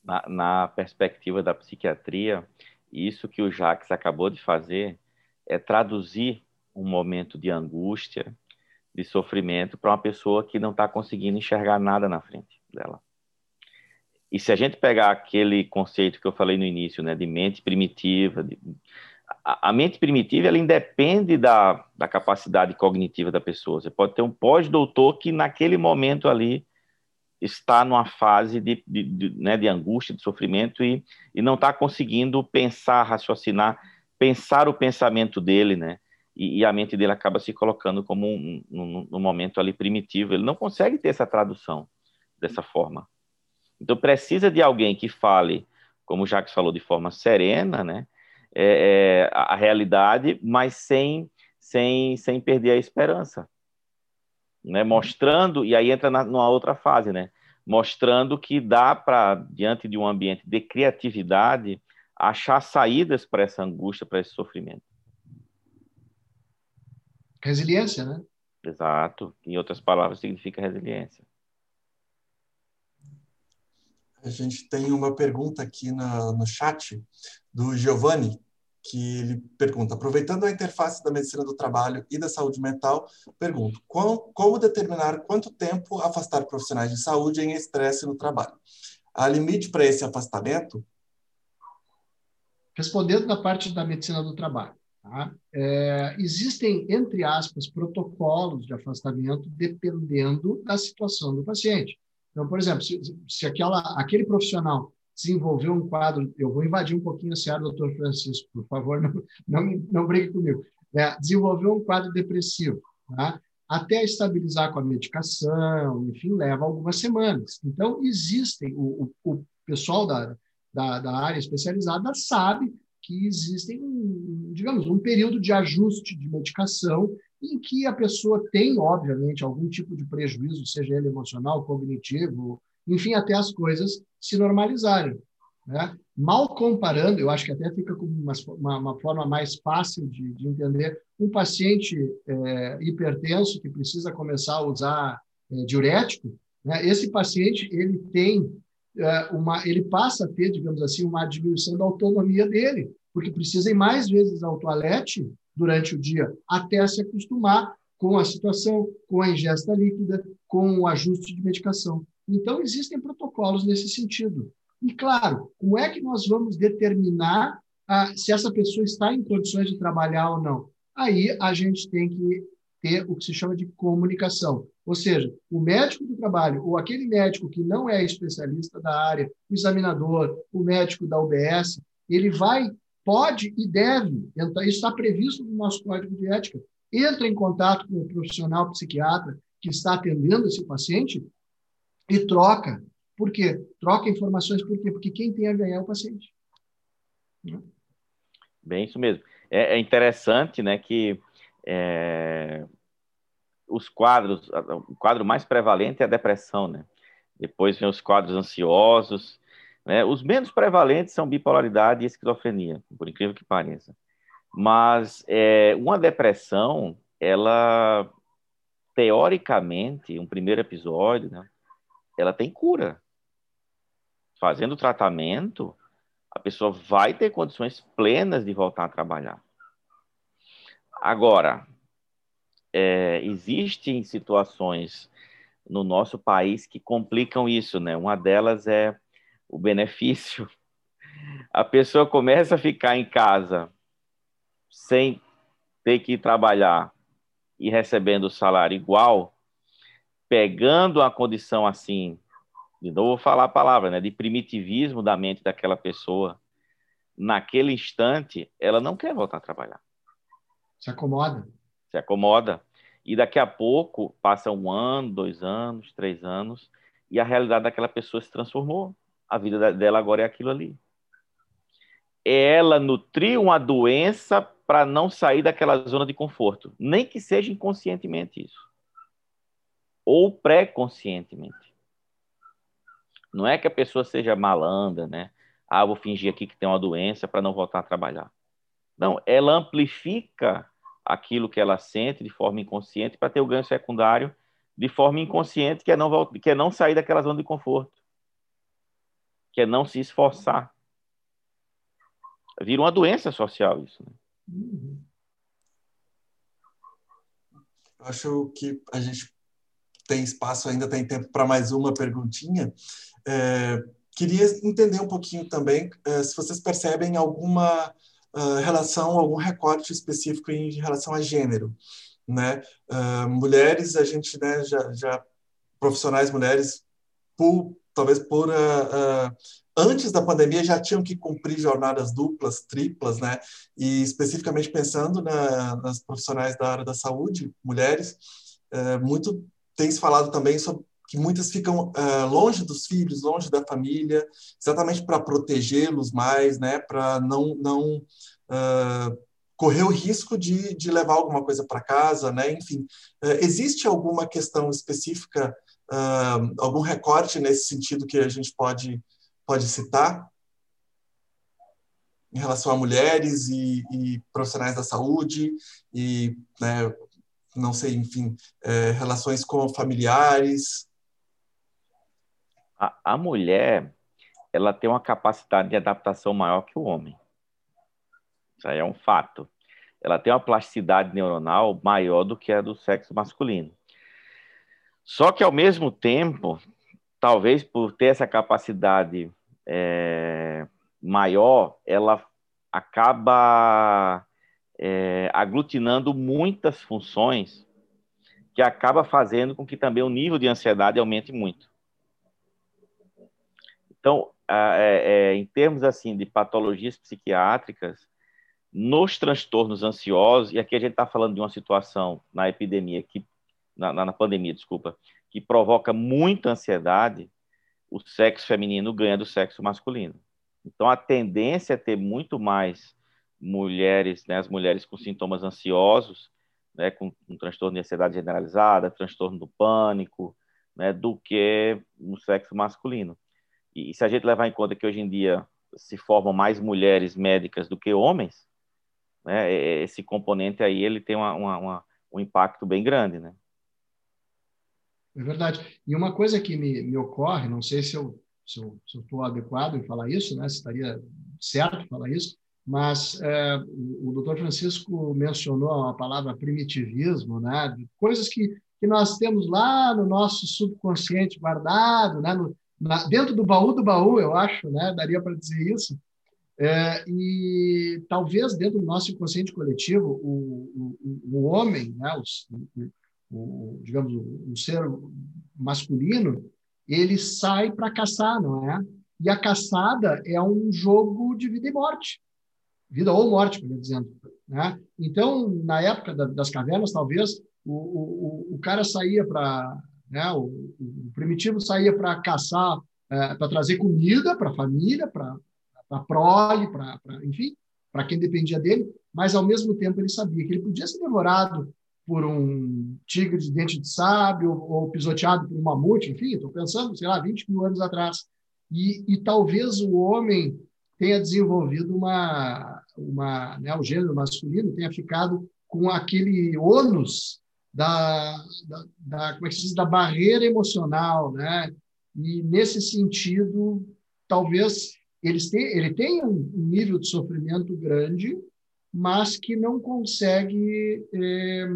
Na, na perspectiva da psiquiatria, isso que o Jacques acabou de fazer é traduzir um momento de angústia, de sofrimento para uma pessoa que não está conseguindo enxergar nada na frente dela. E se a gente pegar aquele conceito que eu falei no início, né, de mente primitiva, de, a, mente primitiva ela independe da, da capacidade cognitiva da pessoa. Você pode ter um pós-doutor que naquele momento ali está numa fase de, de, de, né, de angústia, de sofrimento e, e não está conseguindo pensar, raciocinar, pensar o pensamento dele, né? E, e a mente dele acaba se colocando como um, um, um momento ali primitivo. Ele não consegue ter essa tradução dessa forma. Então, precisa de alguém que fale, como o Jacques falou, de forma serena, né? É, é, a realidade, mas sem, sem, sem perder a esperança. Né? Mostrando, e aí entra na, numa outra fase, né? Mostrando que dá para, diante de um ambiente de criatividade, achar saídas para essa angústia, para esse sofrimento. Resiliência, né? Exato. Em outras palavras, significa resiliência. A gente tem uma pergunta aqui no, no chat do Giovanni, que ele pergunta, aproveitando a interface da medicina do trabalho e da saúde mental, pergunto, como, como determinar quanto tempo afastar profissionais de saúde em estresse no trabalho? Há limite para esse afastamento? Respondendo na parte da medicina do trabalho, tá? é, existem, entre aspas, protocolos de afastamento dependendo da situação do paciente. Então, por exemplo, se, se aquela, aquele profissional desenvolveu um quadro, eu vou invadir um pouquinho a seara, doutor Francisco, por favor, não, não, não brigue comigo. É, desenvolveu um quadro depressivo, tá? até estabilizar com a medicação, enfim, leva algumas semanas. Então, existem, o, o, o pessoal da, da, da, área especializada sabe que existem, digamos, um período de ajuste de medicação em que a pessoa tem, obviamente, algum tipo de prejuízo, seja ele emocional, cognitivo, enfim, até as coisas se normalizarem. Né? Mal comparando, eu acho que até fica com uma, uma, uma forma mais fácil de, de entender, um paciente é, hipertenso que precisa começar a usar é, diurético, né? esse paciente ele tem é, uma, ele passa a ter, digamos assim, uma diminuição da autonomia dele, porque precisa ir mais vezes ao toalete durante o dia até se acostumar com a situação, com a ingesta líquida, com o ajuste de medicação. Então, existem protocolos nesse sentido. E, claro, como é que nós vamos determinar ah, se essa pessoa está em condições de trabalhar ou não? Aí a gente tem que ter o que se chama de comunicação. Ou seja, o médico do trabalho, ou aquele médico que não é especialista da área, o examinador, o médico da UBS, ele vai pode e deve, então, isso está previsto no nosso código de ética, entra em contato com o profissional psiquiatra que está atendendo esse paciente e troca. Por quê? Troca informações, por quê? Porque quem tem a ganhar é o paciente. Né? Bem, isso mesmo. É, é interessante né, que é, os quadros, o quadro mais prevalente é a depressão, né? Depois vem os quadros ansiosos, né? Os menos prevalentes são bipolaridade e esquizofrenia, por incrível que pareça. Mas é, uma depressão, ela, teoricamente, um primeiro episódio, né? ela tem cura. Fazendo o tratamento, a pessoa vai ter condições plenas de voltar a trabalhar. Agora, é, existem situações no nosso país que complicam isso, né? Uma delas é o benefício, a pessoa começa a ficar em casa sem ter que trabalhar e recebendo o salário igual, pegando a condição assim, de novo vou falar a palavra, né, de primitivismo da mente daquela pessoa, naquele instante, ela não quer voltar a trabalhar. Se acomoda. Se acomoda. E daqui a pouco, passa um ano, dois anos, três anos, e a realidade daquela pessoa se transformou a vida dela agora é aquilo ali. Ela nutriu uma doença para não sair daquela zona de conforto, nem que seja inconscientemente isso, ou pré-conscientemente. Não é que a pessoa seja malandra, né? Ah, vou fingir aqui que tem uma doença para não voltar a trabalhar. Não, ela amplifica aquilo que ela sente de forma inconsciente para ter o ganho secundário de forma inconsciente, que é não, que é não sair daquela zona de conforto que é não se esforçar. Vira uma doença social isso. Né? Uhum. Acho que a gente tem espaço, ainda tem tempo para mais uma perguntinha. É, queria entender um pouquinho também é, se vocês percebem alguma uh, relação, algum recorte específico em relação a gênero. Né? Uh, mulheres, a gente né, já, já profissionais mulheres por talvez por uh, uh, antes da pandemia já tinham que cumprir jornadas duplas, triplas, né? E especificamente pensando na, nas profissionais da área da saúde, mulheres, uh, muito tem se falado também sobre que muitas ficam longe dos filhos, longe da família, exatamente para protegê-los mais, né? Para não não correr o risco de, de levar alguma coisa para casa, né? Enfim, existe alguma questão específica uh, algum recorte nesse sentido que a gente pode, pode citar? Em relação a mulheres e, e profissionais da saúde e né, não sei, enfim, é, relações com familiares? A, a mulher, ela tem uma capacidade de adaptação maior que o homem. Isso aí é um fato. Ela tem uma plasticidade neuronal maior do que a do sexo masculino. Só que, ao mesmo tempo, talvez por ter essa capacidade é, maior, ela acaba é, aglutinando muitas funções que acaba fazendo com que também o nível de ansiedade aumente muito. Então, é, é, em termos assim de patologias psiquiátricas, nos transtornos ansiosos, e aqui a gente está falando de uma situação na epidemia, que, na, na pandemia, desculpa, que provoca muita ansiedade, o sexo feminino ganha do sexo masculino. Então, a tendência é ter muito mais mulheres, né, as mulheres com sintomas ansiosos, né, com, transtorno de ansiedade generalizada, transtorno do pânico, né, do que no sexo masculino. E, e se a gente levar em conta que hoje em dia se formam mais mulheres médicas do que homens, né, esse componente aí ele tem uma, uma, uma, um impacto bem grande, né? É verdade. E uma coisa que me, me ocorre, não sei se eu se eu estou adequado em falar isso, né, se estaria certo falar isso, mas é, o, doutor Francisco mencionou a palavra primitivismo, né, coisas que, que nós temos lá no nosso subconsciente guardado, né, no, na, dentro do baú do baú, eu acho, né, daria para dizer isso, é, e talvez dentro do nosso inconsciente coletivo, o, o, o homem, né, o, o, digamos, o ser masculino, ele sai para caçar, não é? E a caçada é um jogo de vida e morte, vida ou morte, melhor dizendo. Né? Então, na época da, das cavernas, talvez o, o, o cara saía para, né, o, o, primitivo saía para caçar, é, para trazer comida para a família, para a prole, para, enfim, para quem dependia dele, mas ao mesmo tempo ele sabia que ele podia ser devorado por um tigre de dente de sábio ou pisoteado por um mamute, enfim, estou pensando, sei lá, 20 mil anos atrás. E, e talvez o homem tenha desenvolvido uma, uma né, o gênero masculino tenha ficado com aquele ônus da, da, da, como é que se diz, da barreira emocional, né? E nesse sentido, talvez eles ele tenha um nível de sofrimento grande, mas que não consegue é,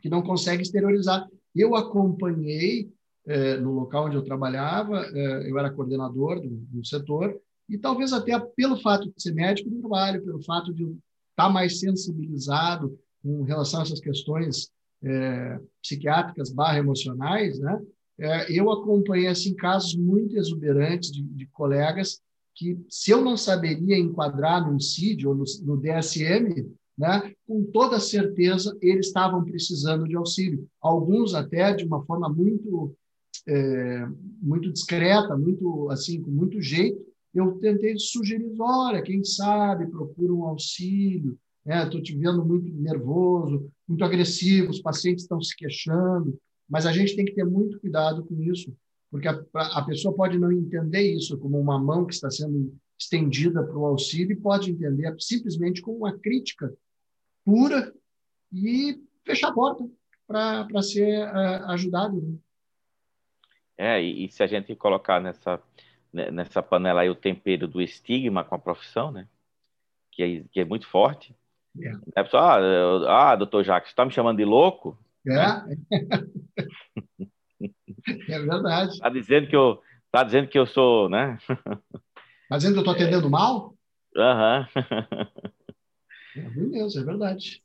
que não consegue exteriorizar. Eu acompanhei é, no local onde eu trabalhava, é, eu era coordenador do, do, setor e talvez até pelo fato de ser médico do trabalho, pelo fato de estar mais sensibilizado com relação a essas questões psiquiátricas barra emocionais, né? eu acompanhei assim casos muito exuberantes de, de colegas que, se eu não saberia enquadrar no CID ou no, no DSM, né, com toda certeza eles estavam precisando de auxílio. Alguns até de uma forma muito é, muito discreta, muito assim com muito jeito. Eu tentei sugerir, olha, quem sabe procura um auxílio. Estou né? te vendo muito nervoso, muito agressivo, os pacientes estão se queixando, mas a gente tem que ter muito cuidado com isso, porque a, a pessoa pode não entender isso como uma mão que está sendo estendida para o auxílio e pode entender simplesmente como uma crítica pura e fechar a porta para ser uh, ajudado. Né? É, e, e, se a gente colocar nessa, né, nessa panela aí o tempero do estigma com a profissão, né? Que é, que é muito forte. É. A pessoa, ah, ah doutor Jacques, está me chamando de louco? É. É verdade. Está dizendo que eu, tá dizendo que eu sou, né? Está dizendo que eu estou atendendo mal? Aham. Uhum. É Deus, é verdade.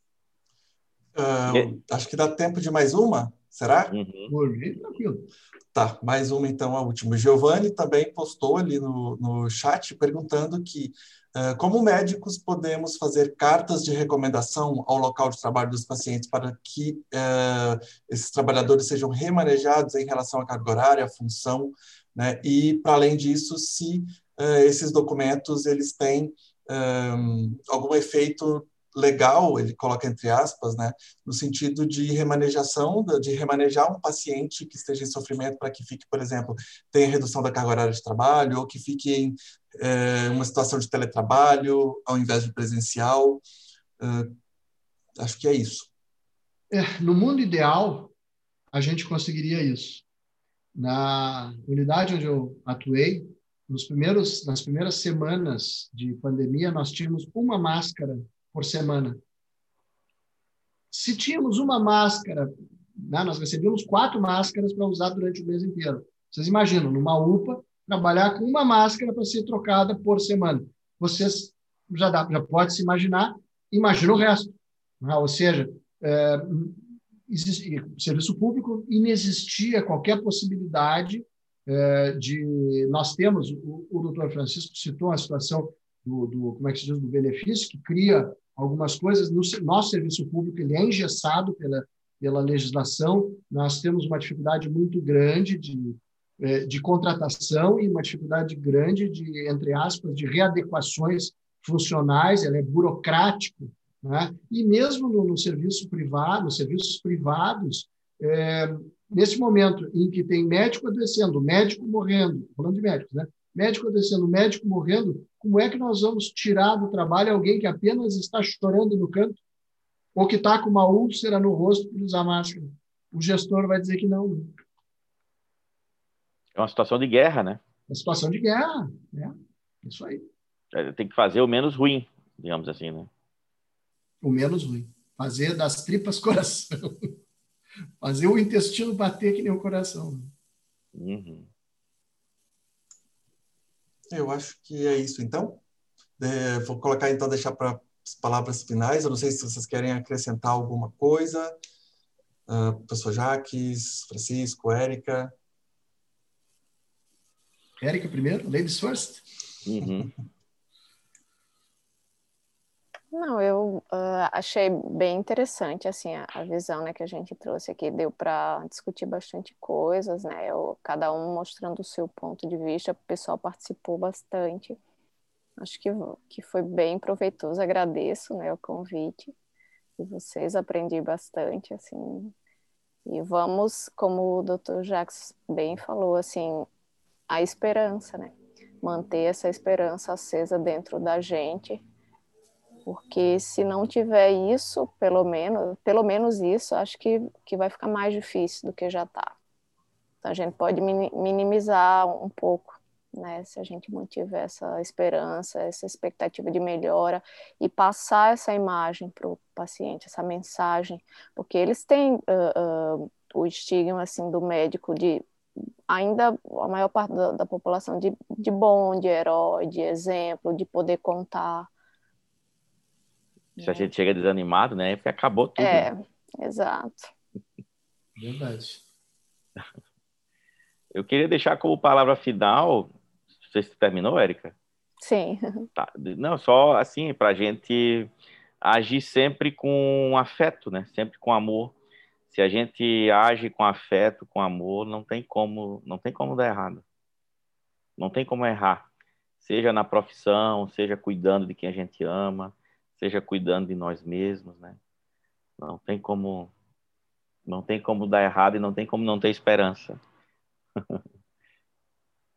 Uh, acho que dá tempo de mais uma, será? Uhum. Por mim, tranquilo. Tá, mais uma então, a última. Giovanni também postou ali no, no chat perguntando que uh, como médicos podemos fazer cartas de recomendação ao local de trabalho dos pacientes para que uh, esses trabalhadores sejam remanejados em relação à carga horária, à função, né? E para além disso, se uh, esses documentos eles têm um, algum efeito legal, ele coloca entre aspas, né, no sentido de remanejação, de remanejar um paciente que esteja em sofrimento para que fique, por exemplo, tenha redução da carga horária de trabalho ou que fique em é, uma situação de teletrabalho ao invés de presencial. Uh, acho que é isso. É, no mundo ideal, a gente conseguiria isso. Na unidade onde eu atuei, nos primeiros, nas primeiras semanas de pandemia, nós tínhamos uma máscara por semana. Se tínhamos uma máscara, né, nós recebíamos quatro máscaras para usar durante o mês inteiro. Vocês imaginam, numa UPA, trabalhar com uma máscara para ser trocada por semana. Vocês já, dá, já pode se imaginar, imagina o resto. Né? Ou seja, é, serviço público inexistia qualquer possibilidade é, de nós temos o, o doutor Francisco citou a situação do, do, como é que se diz do benefício que cria algumas coisas no nosso serviço público ele é engessado pela pela legislação nós temos uma dificuldade muito grande de é, de contratação e uma dificuldade grande de entre aspas de readequações funcionais ele é burocrático né? E mesmo no, no serviço privado, serviços privados, é, nesse momento em que tem médico adoecendo, médico morrendo, falando de médicos, né? Médico adoecendo, médico morrendo, como é que nós vamos tirar do trabalho alguém que apenas está chorando no canto ou que está com uma úlcera no rosto por usar máscara? O gestor vai dizer que não. Né? É uma situação de guerra, né? É uma situação de guerra, né? Isso aí. É, tem que fazer o menos ruim, digamos assim, né? o menos ruim. Fazer das tripas coração. Fazer o intestino bater que nem o coração. Uhum. Eu acho que é isso, então. É, vou colocar, então, deixar para as palavras finais. Eu não sei se vocês querem acrescentar alguma coisa. Uh, professor Jaques, Francisco, Érica. Érica primeiro, ladies first. Uhum. Não, eu uh, achei bem interessante assim a, a, visão né, que a gente trouxe aqui. Deu para discutir bastante coisas, né? Eu, cada um mostrando o seu ponto de vista. O pessoal participou bastante. Acho que, que foi bem proveitoso. Agradeço né, o convite de vocês. Aprendi bastante, assim. E vamos, como o Dr. Jacques bem falou, assim, a esperança, né? Manter essa esperança acesa dentro da gente porque se não tiver isso, pelo menos, pelo menos isso, acho que, que vai ficar mais difícil do que já está. Então a gente pode minimizar um pouco, né, se a gente mantiver essa esperança, essa expectativa de melhora e passar essa imagem para o paciente, essa mensagem, porque eles têm uh, uh, o estigma assim do médico de ainda a maior parte da, da população de, de bom, de herói, de exemplo, de poder contar se a gente chega desanimado, né? Porque acabou tudo. É, né? exato. Verdade. Eu queria deixar como palavra final. Você terminou, Érica? Sim. Tá. Não, só assim, para a gente agir sempre com afeto, né? Sempre com amor. Se a gente age com afeto, com amor, não tem como, não tem como dar errado. Não tem como errar. Seja na profissão, seja cuidando de quem a gente ama, seja cuidando de nós mesmos, né? Não tem como não tem como dar errado e não tem como não ter esperança.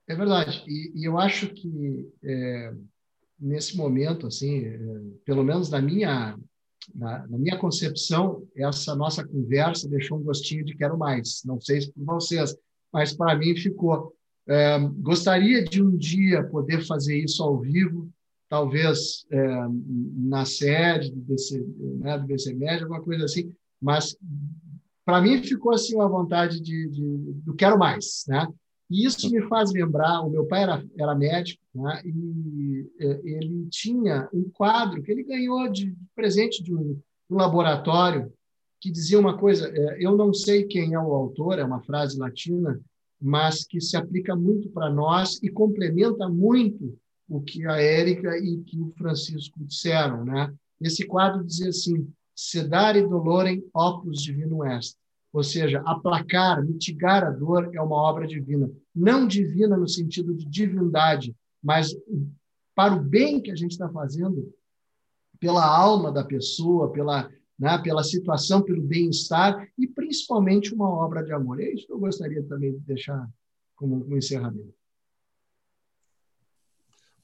é verdade. E, e, eu acho que é, nesse momento, assim, é, pelo menos na minha na, na, minha concepção, essa nossa conversa deixou um gostinho de quero mais. Não sei se para vocês, mas para mim ficou. É, gostaria de um dia poder fazer isso ao vivo, talvez é, na sede do BC, né, do BC Médio, alguma coisa assim, mas para mim ficou assim uma vontade de, de, do quero mais, né? E isso me faz lembrar, o meu pai era, era médico, né? e é, ele tinha um quadro que ele ganhou de presente de um, um laboratório que dizia uma coisa, é, eu não sei quem é o autor, é uma frase latina, mas que se aplica muito para nós e complementa muito o que a Érica e que o Francisco disseram. Né? Esse quadro dizia assim, sedare dolorem opus divino est, ou seja, aplacar, mitigar a dor é uma obra divina. Não divina no sentido de divindade, mas para o bem que a gente está fazendo, pela alma da pessoa, pela, né, pela situação, pelo bem-estar e principalmente uma obra de amor. É isso que eu gostaria também de deixar como um encerramento.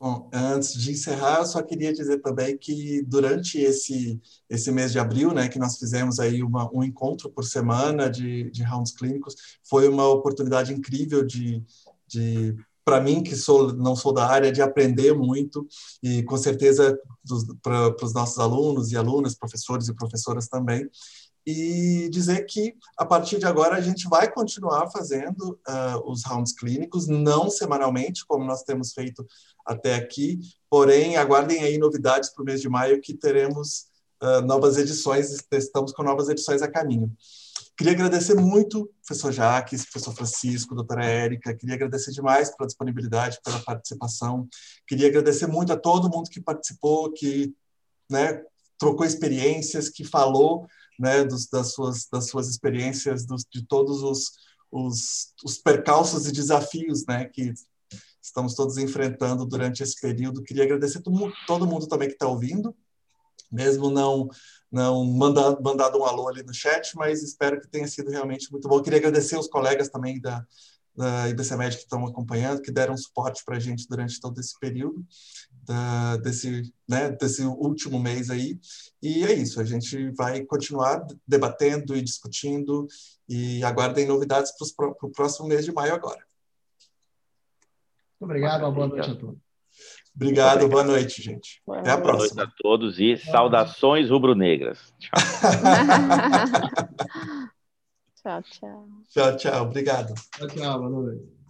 Bom, antes de encerrar, eu só queria dizer também que durante esse, esse mês de abril, né, que nós fizemos aí uma, um encontro por semana de, de rounds clínicos, foi uma oportunidade incrível de, de para mim, que sou, não sou da área, de aprender muito e, com certeza, para os nossos alunos e alunas, professores e professoras também, e dizer que a partir de agora a gente vai continuar fazendo uh, os rounds clínicos, não semanalmente, como nós temos feito até aqui, porém aguardem aí novidades para o mês de maio que teremos uh, novas edições, estamos com novas edições a caminho. Queria agradecer muito, professor Jaques, professor Francisco, doutora Érica, queria agradecer demais pela disponibilidade, pela participação, queria agradecer muito a todo mundo que participou, que né, trocou experiências, que falou né, dos, das, suas, das suas experiências, dos, de todos os, os, os percalços e desafios né, que estamos todos enfrentando durante esse período. Queria agradecer todo todo mundo também que está ouvindo, mesmo não não mandado, mandado um alô ali no chat, mas espero que tenha sido realmente muito bom. Queria agradecer os colegas também da, da IBCMed que estão acompanhando, que deram suporte para a gente durante todo esse período, da, desse, né, desse último mês aí. E é isso, a gente vai continuar debatendo e discutindo e aguardem novidades para o próximo mês de maio agora. Muito obrigado, uma boa noite a todos. Obrigado, boa noite, gente. Boa Até a próxima. Boa noite a todos e saudações rubro-negras. Tchau. tchau, tchau. Tchau, tchau. Obrigado. Tchau, tchau. Boa noite.